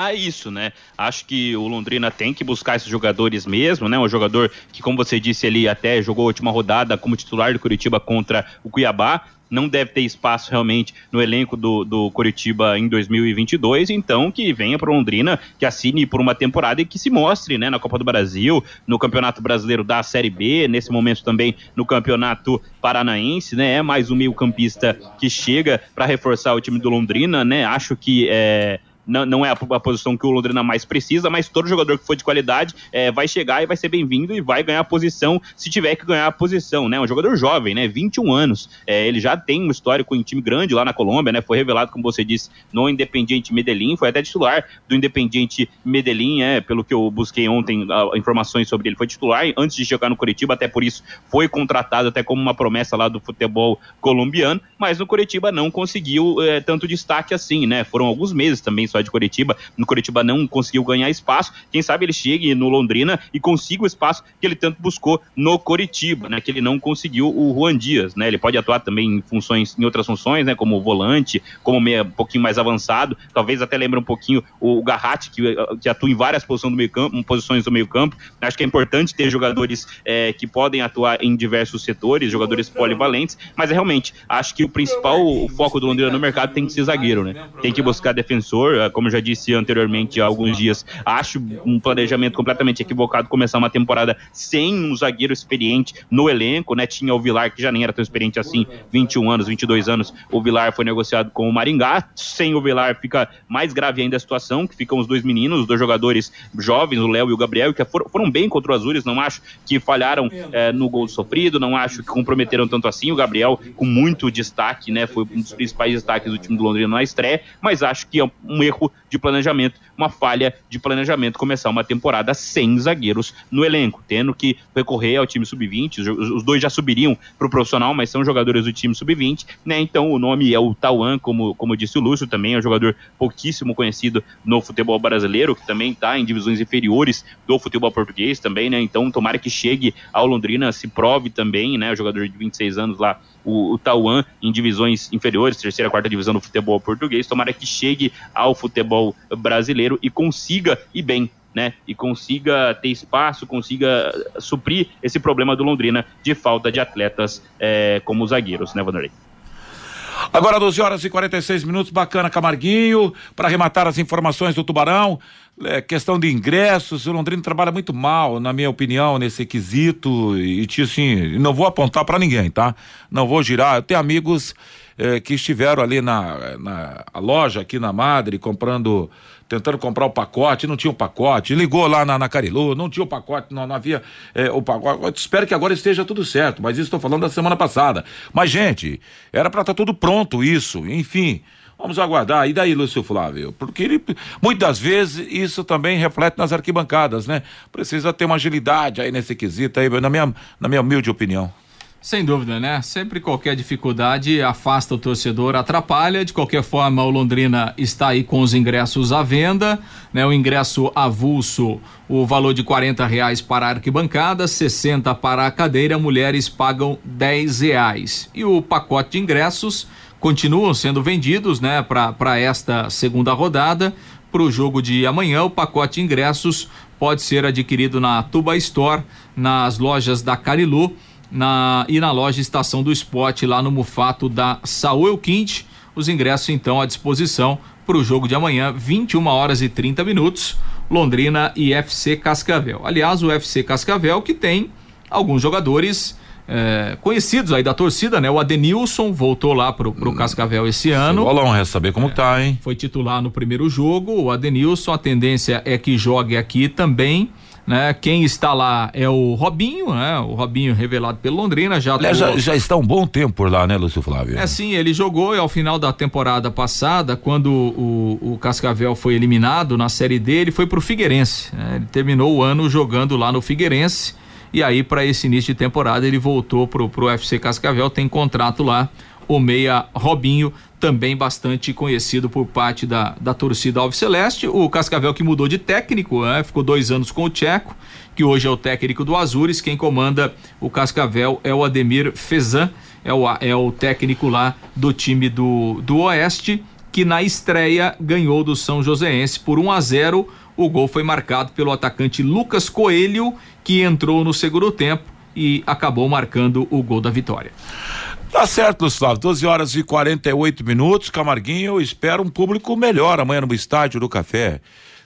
Speaker 4: Ah, isso, né? Acho que o Londrina tem que buscar esses jogadores mesmo, né? Um jogador que, como você disse, ele até jogou a última rodada como titular do Curitiba contra o Cuiabá. Não deve ter espaço realmente no elenco do, do Curitiba em 2022, então que venha para Londrina, que assine por uma temporada e que se mostre né, na Copa do Brasil, no Campeonato Brasileiro da Série B, nesse momento também no Campeonato Paranaense, né? É mais um meio-campista que chega para reforçar o time do Londrina, né? Acho que é, não, não é a, a, posição que o Londrina mais precisa, mas todo jogador que for de qualidade é, vai chegar e vai ser bem-vindo e vai ganhar a posição se tiver que ganhar a posição, né? Um jogador jovem, né? 21 anos. É, ele já tem um histórico em time grande lá na Colômbia, né? Foi revelado, como você disse, no Independiente Medellín, foi até titular do Independiente Medellín, é, pelo que eu busquei ontem a, informações sobre ele, foi titular antes de chegar no Curitiba, até por isso foi contratado até como uma promessa lá do futebol colombiano, mas no Curitiba não conseguiu é, tanto destaque assim, né? Foram alguns meses também só de Curitiba. No Curitiba não conseguiu ganhar espaço. Quem sabe ele chegue no Londrina e consiga o espaço que ele tanto buscou no Curitiba, né? Que ele não conseguiu o Juan Dias, né? Ele pode atuar também em funções, em outras funções, né? Como volante, como meia, um pouquinho mais avançado. Talvez até lembre um pouquinho o Garratti, que, que atua em várias posições do meio campo, posições do meio campo. Acho que é importante ter jogadores é, que podem atuar em diversos setores, jogadores polivalentes, mas é realmente, acho que o principal foco do Londrina no mercado tem que ser zagueiro, né? Tem que buscar defensor, como já disse anteriormente há alguns dias, acho um planejamento completamente equivocado começar uma temporada sem um zagueiro experiente no elenco, né? Tinha o Vilar, que já nem era tão experiente assim, 21 anos, 22 anos, o Vilar foi negociado com o Maringá, sem o Vilar fica mais grave ainda a situação, que ficam os dois meninos, os dois jogadores jovens, o Léo e o Gabriel, que foram bem contra o Azures, não acho que falharam é, no gol sofrido, não acho que comprometeram tanto assim, o Gabriel com muito destaque, né? Foi um dos principais destaques do time do Londrina na estreia, mas acho que é um erro de planejamento, uma falha de planejamento começar uma temporada sem zagueiros no elenco, tendo que recorrer ao time sub-20. Os, dois já subiriam para o profissional, mas são jogadores do time sub-20, né? Então o nome é o Tauan, como, como disse o Lúcio, também é um jogador pouquíssimo conhecido no futebol brasileiro, que também está em divisões inferiores do futebol português também, né? Então tomara que chegue ao Londrina, se prove também, né? O jogador de 26 anos lá o, o Tauan em divisões inferiores, terceira, quarta divisão do futebol português. Tomara que chegue ao futebol brasileiro e consiga ir bem. Né, e consiga ter espaço, consiga suprir esse problema do Londrina de falta de atletas é, como os zagueiros, né, Vanderlei?
Speaker 2: Agora 12 horas e 46 minutos, bacana Camarguinho, para arrematar as informações do Tubarão, é, questão de ingressos, o Londrina trabalha muito mal, na minha opinião, nesse quesito, e, e assim, não vou apontar para ninguém, tá? Não vou girar, eu tenho amigos é, que estiveram ali na, na loja aqui na Madre, comprando tentando comprar o pacote, não tinha o pacote, ligou lá na, na Carilu, não tinha o pacote, não, não havia é, o pacote. Espero que agora esteja tudo certo, mas isso estou falando da semana passada. Mas, gente, era para estar tá tudo pronto isso, enfim. Vamos aguardar. E daí, Lúcio Flávio? Porque ele, muitas vezes isso também reflete nas arquibancadas, né? Precisa ter uma agilidade aí nesse quesito aí, na minha, na minha humilde opinião.
Speaker 3: Sem dúvida, né? Sempre qualquer dificuldade afasta o torcedor, atrapalha. De qualquer forma, o Londrina está aí com os ingressos à venda, né? O ingresso avulso, o valor de quarenta reais para a arquibancada, 60 para a cadeira, mulheres pagam 10 reais. E o pacote de ingressos continuam sendo vendidos, né? Para esta segunda rodada. Para o jogo de amanhã, o pacote de ingressos pode ser adquirido na Tuba Store, nas lojas da Carilu na, e na loja Estação do Esporte, lá no Mufato da Saúl Quinte. Os ingressos, então, à disposição para o jogo de amanhã, 21 horas e 30 minutos. Londrina e FC Cascavel. Aliás, o FC Cascavel que tem alguns jogadores é, conhecidos aí da torcida, né? O Adenilson voltou lá pro, pro Cascavel esse ano.
Speaker 2: Bolão, resta saber como é, tá, hein?
Speaker 3: Foi titular no primeiro jogo. O Adenilson, a tendência é que jogue aqui também né? Quem está lá é o Robinho, né? O Robinho revelado pelo Londrina já
Speaker 2: Aliás, já, já, está um bom tempo por lá, né, Lúcio Flávio?
Speaker 3: É sim, ele jogou e ao final da temporada passada, quando o, o Cascavel foi eliminado na Série D, ele foi pro Figueirense, né? Ele terminou o ano jogando lá no Figueirense e aí para esse início de temporada ele voltou pro, pro FC Cascavel, tem contrato lá o meia Robinho, também bastante conhecido por parte da, da torcida Alves Celeste. O Cascavel que mudou de técnico, né? ficou dois anos com o Tcheco, que hoje é o técnico do Azures. Quem comanda o Cascavel é o Ademir Fezan, é o, é o técnico lá do time do, do Oeste, que na estreia ganhou do São Joséense por 1 a 0. O gol foi marcado pelo atacante Lucas Coelho, que entrou no segundo tempo e acabou marcando o gol da vitória.
Speaker 2: Tá certo, Gustavo. 12 horas e 48 minutos. Camarguinho, eu espero um público melhor amanhã no estádio do Café.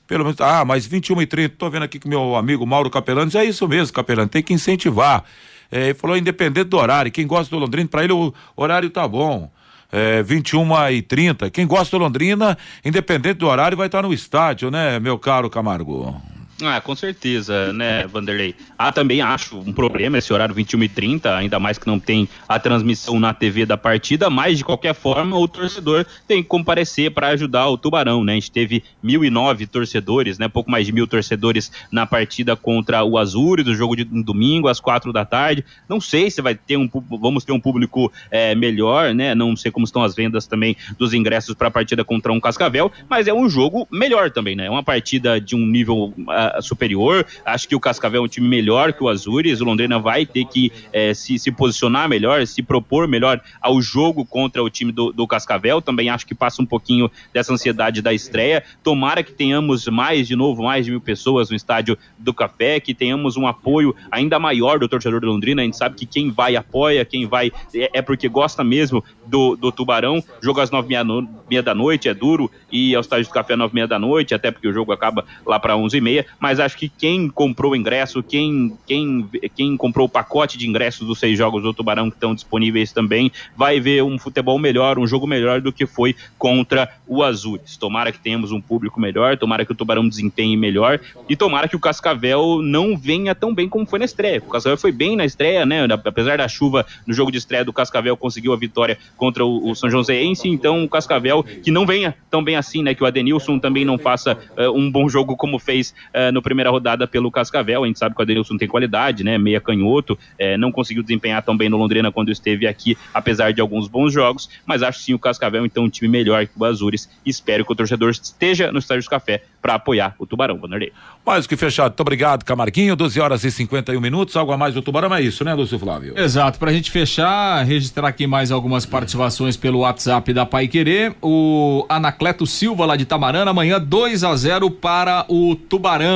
Speaker 2: Pelo menos, ah, mas 21 e 30 tô vendo aqui que meu amigo Mauro Capelanes, é isso mesmo, Capelano, tem que incentivar. É, ele falou independente do horário, quem gosta do Londrina, para ele o horário tá bom. É, 21 e 30 Quem gosta do Londrina, independente do horário, vai estar tá no estádio, né, meu caro Camargo?
Speaker 4: Ah, com certeza, né, Vanderlei? Ah, também acho um problema esse horário 21 e 30 ainda mais que não tem a transmissão na TV da partida, mas de qualquer forma o torcedor tem que comparecer para ajudar o Tubarão, né? A gente teve mil e nove torcedores, né? Pouco mais de mil torcedores na partida contra o Azul, do jogo de domingo às quatro da tarde. Não sei se vai ter um vamos ter um público é, melhor, né? Não sei como estão as vendas também dos ingressos para a partida contra um Cascavel, mas é um jogo melhor também, né? É uma partida de um nível uh, superior. Acho que o Cascavel é um time melhor que o Azures. O Londrina vai ter que é, se, se posicionar melhor, se propor melhor ao jogo contra o time do, do Cascavel. Também acho que passa um pouquinho dessa ansiedade da estreia. Tomara que tenhamos mais, de novo, mais de mil pessoas no estádio do Café, que tenhamos um apoio ainda maior do torcedor do Londrina. A gente sabe que quem vai apoia, quem vai é, é porque gosta mesmo do, do Tubarão. Jogo às nove e meia, da noite, é duro, e ao estádio do Café às nove e meia da noite, até porque o jogo acaba lá para onze e meia mas acho que quem comprou o ingresso, quem, quem, quem comprou o pacote de ingressos dos seis jogos do Tubarão que estão disponíveis também, vai ver um futebol melhor, um jogo melhor do que foi contra o Azures. Tomara que tenhamos um público melhor, tomara que o Tubarão desempenhe melhor e tomara que o Cascavel não venha tão bem como foi na estreia. O Cascavel foi bem na estreia, né? Apesar da chuva no jogo de estreia do Cascavel, conseguiu a vitória contra o, o São Joséense, então o Cascavel que não venha tão bem assim, né? Que o Adenilson também não faça uh, um bom jogo como fez uh, no primeira rodada pelo Cascavel. A gente sabe que o Adenilson tem qualidade, né? Meia canhoto, é, não conseguiu desempenhar tão bem no Londrina quando esteve aqui, apesar de alguns bons jogos. Mas acho sim o Cascavel, então, um time melhor que o Azures. Espero que o torcedor esteja no Estádio do Café para apoiar o Tubarão, Vanderlei.
Speaker 2: Mais que fechado. Muito obrigado, Camarguinho. 12 horas e 51 minutos. Algo a mais do Tubarão é isso, né, Lúcio Flávio?
Speaker 3: Exato. Para a gente fechar, registrar aqui mais algumas participações pelo WhatsApp da Pai Querer. O Anacleto Silva, lá de Tamarana, amanhã 2 a 0 para o Tubarão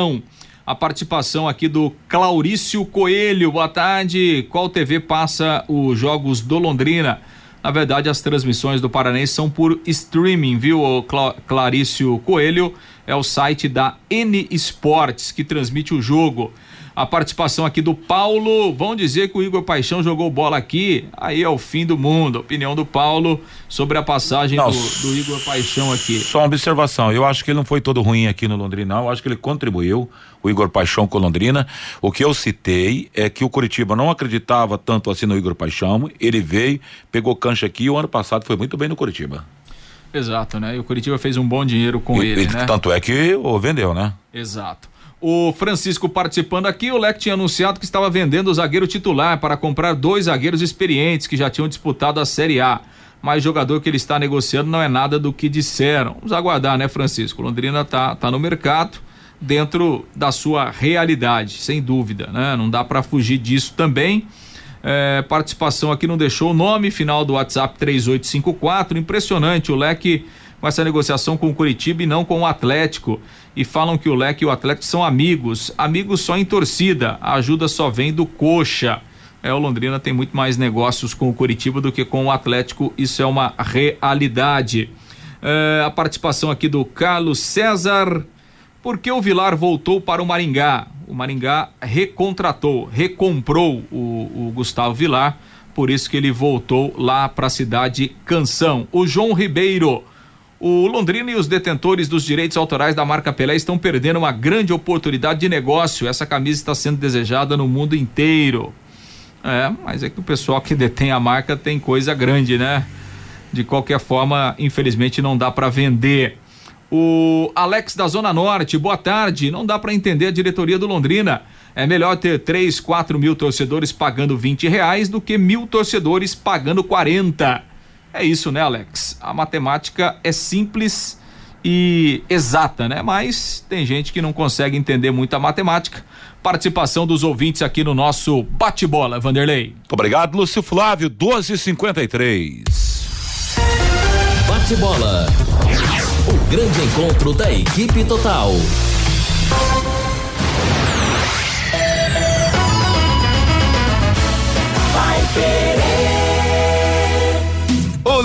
Speaker 3: a participação aqui do Claurício Coelho. Boa tarde. Qual TV passa os jogos do Londrina? Na verdade, as transmissões do Paranense são por streaming, viu, Cla Clarício Coelho? É o site da N Sports que transmite o jogo a participação aqui do Paulo. Vão dizer que o Igor Paixão jogou bola aqui, aí é o fim do mundo. Opinião do Paulo sobre a passagem do, do, Igor Paixão aqui.
Speaker 2: Só uma observação, eu acho que ele não foi todo ruim aqui no Londrina, não. Eu acho que ele contribuiu, o Igor Paixão com Londrina. O que eu citei é que o Curitiba não acreditava tanto assim no Igor Paixão. Ele veio, pegou cancha aqui e o ano passado foi muito bem no Curitiba.
Speaker 3: Exato, né? E o Curitiba fez um bom dinheiro com e, ele, e, né?
Speaker 2: Tanto é que o vendeu, né?
Speaker 3: Exato. O Francisco participando aqui, o Leque tinha anunciado que estava vendendo o zagueiro titular para comprar dois zagueiros experientes que já tinham disputado a Série A. Mas jogador que ele está negociando não é nada do que disseram. Vamos aguardar, né, Francisco? Londrina tá, tá no mercado dentro da sua realidade, sem dúvida, né? Não dá para fugir disso também. É, participação aqui não deixou o nome, final do WhatsApp 3854. Impressionante, o Leque com essa negociação com o Curitiba e não com o Atlético. E falam que o Leque e o Atlético são amigos. Amigos só em torcida. A ajuda só vem do coxa. É, o Londrina tem muito mais negócios com o Curitiba do que com o Atlético. Isso é uma realidade. É, a participação aqui do Carlos César. Por que o Vilar voltou para o Maringá? O Maringá recontratou, recomprou o, o Gustavo Vilar, por isso que ele voltou lá para a cidade Canção. O João Ribeiro. O Londrina e os detentores dos direitos autorais da marca Pelé estão perdendo uma grande oportunidade de negócio. Essa camisa está sendo desejada no mundo inteiro. É, mas é que o pessoal que detém a marca tem coisa grande, né? De qualquer forma, infelizmente não dá para vender. O Alex da Zona Norte, boa tarde. Não dá para entender a diretoria do Londrina. É melhor ter 3, 4 mil torcedores pagando 20 reais do que mil torcedores pagando 40. É isso, né, Alex? A matemática é simples e exata, né? Mas tem gente que não consegue entender muito a matemática. Participação dos ouvintes aqui no nosso bate-bola, Vanderlei.
Speaker 2: Muito obrigado, Lúcio Flávio, 1253.
Speaker 1: Bate-bola. O grande encontro da equipe total.
Speaker 7: Vai querer.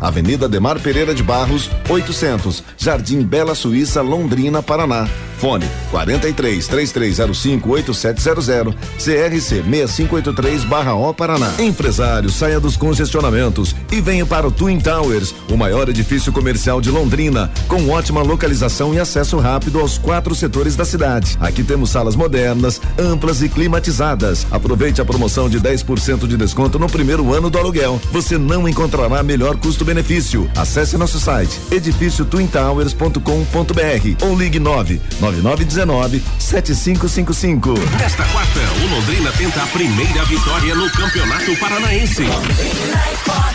Speaker 9: Avenida Demar Pereira de Barros, 800, Jardim Bela Suíça, Londrina, Paraná. Fone 43 3305 8700 CRC 6583 barra O Paraná. Empresário, saia dos congestionamentos e venha para o Twin Towers, o maior edifício comercial de Londrina, com ótima localização e acesso rápido aos quatro setores da cidade. Aqui temos salas modernas, amplas e climatizadas. Aproveite a promoção de 10% de desconto no primeiro ano do aluguel. Você não encontrará melhor custo-benefício. Acesse nosso site edifício twintowers.com.br ou ligue 9 9919 7555.
Speaker 6: Nesta quarta, o Londrina tenta a primeira vitória no Campeonato Paranaense.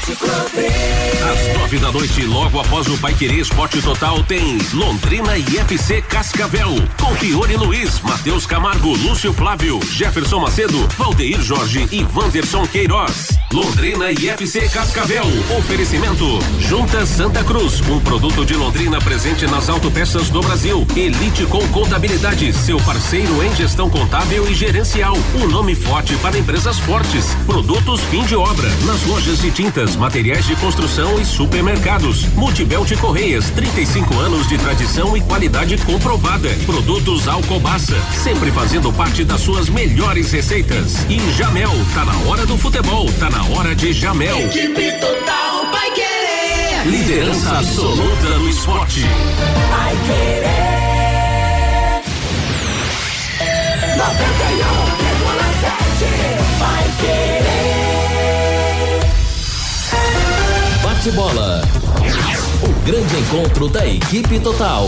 Speaker 6: Às nove da noite, logo após o Paiquerê Esporte Total, tem Londrina e FC Cascavel. Com Fiore Luiz, Matheus Camargo, Lúcio Flávio, Jefferson Macedo, Valdeir Jorge e Wanderson Queiroz. Londrina e FC Cascavel. Oferecimento: Junta Santa Cruz, um produto de Londrina presente nas autopeças do Brasil. Elite com Contabilidade, seu parceiro em gestão contábil e gerencial. Um nome forte para empresas fortes. Produtos fim de obra, nas lojas de tintas, materiais de construção e supermercados. Multibelt Correias, 35 anos de tradição e qualidade comprovada. Produtos Alcobaça, sempre fazendo parte das suas melhores receitas. E Jamel, tá na hora do futebol, tá na hora de Jamel.
Speaker 8: Equipe total vai.
Speaker 6: Liderança absoluta no esporte.
Speaker 8: Vai querer. 91,7. Vai querer.
Speaker 1: Bate-bola. O grande encontro da equipe total.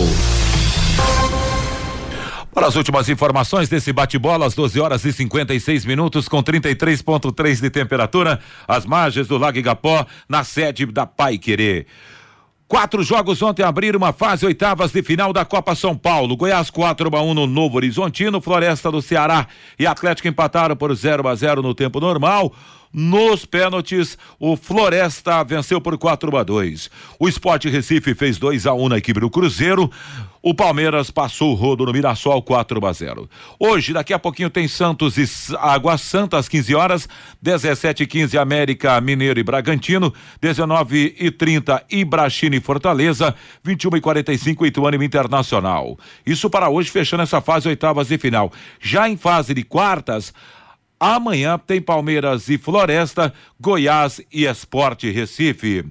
Speaker 2: Para as últimas informações desse bate-bola, às 12 horas e 56 minutos, com 33,3 de temperatura, as margens do Lago Igapó, na sede da Pai Querer. Quatro jogos ontem abriram uma fase oitavas de final da Copa São Paulo. Goiás 4 a 1 no Novo Horizontino, Floresta do Ceará e Atlético empataram por 0 a 0 no tempo normal. Nos pênaltis, o Floresta venceu por 4 a 2. O Esporte Recife fez 2 a 1 na equipe do Cruzeiro. O Palmeiras passou o rodo no Mirassol 4 a 0. Hoje, daqui a pouquinho tem Santos e Água Santa às 15 horas, 17 e 15 América, Mineiro e Bragantino, 19 e 30 Ibrachina e Fortaleza, 21 e 45 Ituano Internacional. Isso para hoje fechando essa fase oitavas e final. Já em fase de quartas, Amanhã tem Palmeiras e Floresta, Goiás e Esporte Recife.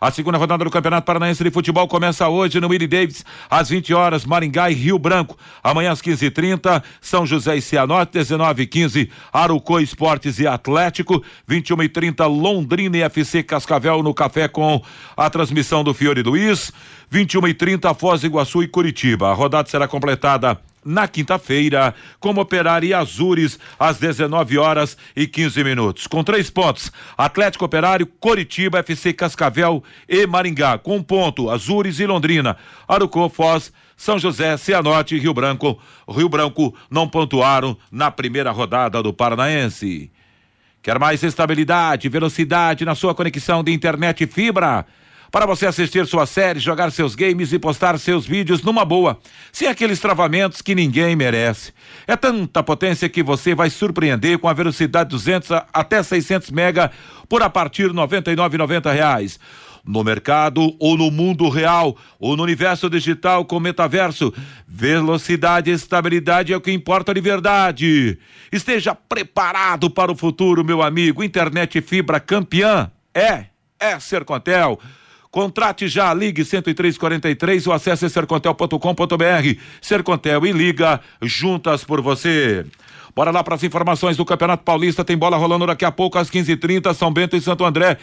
Speaker 2: A segunda rodada do Campeonato Paranaense de Futebol começa hoje no Willie Davis, às 20 horas, Maringá e Rio Branco. Amanhã às 15h30, São José e Cianorte, 19h15, Arucô Esportes e Atlético, 21h30, Londrina e FC Cascavel no café com a transmissão do Fiore Luiz, 21h30, Foz do Iguaçu e Curitiba. A rodada será completada na quinta-feira, como Operário e Azures, às 19 horas e 15 minutos. Com três pontos: Atlético Operário, Coritiba, FC Cascavel e Maringá. Com um ponto: Azures e Londrina. Arucô, Foz. São José, Cianorte e Rio Branco. Rio Branco não pontuaram na primeira rodada do Paranaense. Quer mais estabilidade, velocidade na sua conexão de internet fibra? Para você assistir suas séries, jogar seus games e postar seus vídeos numa boa, sem aqueles travamentos que ninguém merece. É tanta potência que você vai surpreender com a velocidade 200 até 600 mega por a partir de 99,90 reais no mercado ou no mundo real ou no universo digital com metaverso. Velocidade e estabilidade é o que importa de verdade. Esteja preparado para o futuro, meu amigo. Internet fibra campeã é é Sercontel. Contrate já, ligue 10343 ou acesse sercontel.com.br. Sercontel e liga juntas por você. Bora lá para as informações do Campeonato Paulista. Tem bola rolando daqui a pouco às 15h30, São Bento e Santo André.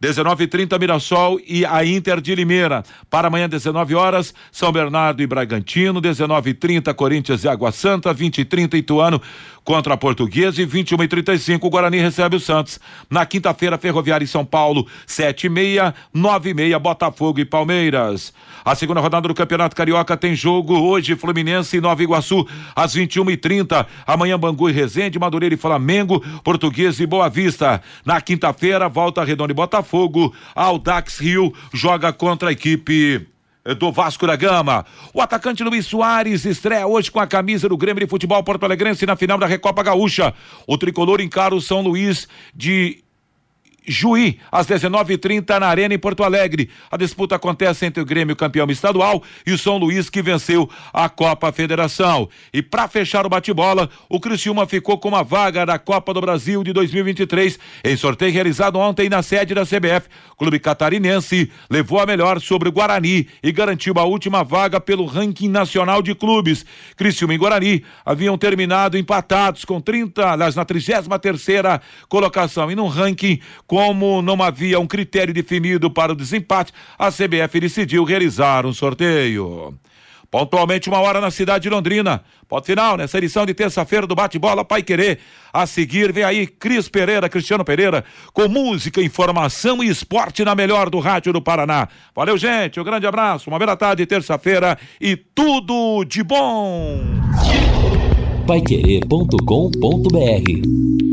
Speaker 2: 19:30 Mirassol e a Inter de Limeira. Para amanhã 19 horas, São Bernardo e Bragantino, 19:30 Corinthians e Água Santa, 20:30 Ituano contra a Portuguesa e 21 e 35 o Guarani recebe o Santos. Na quinta-feira, Ferroviária em São Paulo, 7 e meia, 9 e meia, Botafogo e Palmeiras. A segunda rodada do Campeonato Carioca tem jogo hoje, Fluminense e Nova Iguaçu, às 21 e 30 Amanhã, Bangu e Resende, Madureira e Flamengo, Portuguesa e Boa Vista. Na quinta-feira, Volta Redonda e Botafogo, Aldax Rio joga contra a equipe do Vasco da Gama. O atacante Luiz Soares estreia hoje com a camisa do Grêmio de Futebol Porto Alegrense na final da Recopa Gaúcha. O tricolor encara o São Luís de Juí, às 19h30 na Arena em Porto Alegre. A disputa acontece entre o Grêmio campeão estadual e o São Luís que venceu a Copa Federação. E para fechar o bate-bola, o Criciúma ficou com uma vaga da Copa do Brasil de 2023 em sorteio realizado ontem na sede da CBF. O clube catarinense levou a melhor sobre o Guarani e garantiu a última vaga pelo ranking nacional de clubes. Criciúma e Guarani haviam terminado empatados com 30, aliás, na 33 terceira colocação e no ranking com como não havia um critério definido para o desempate, a CBF decidiu realizar um sorteio. Pontualmente uma hora na cidade de Londrina. Ponto final nessa edição de terça-feira do Bate-Bola Pai Querer. A seguir vem aí Cris Pereira, Cristiano Pereira, com música, informação e esporte na melhor do rádio do Paraná. Valeu, gente. Um grande abraço, uma bela tarde, terça-feira e tudo de bom.
Speaker 1: Paiquerê.com.br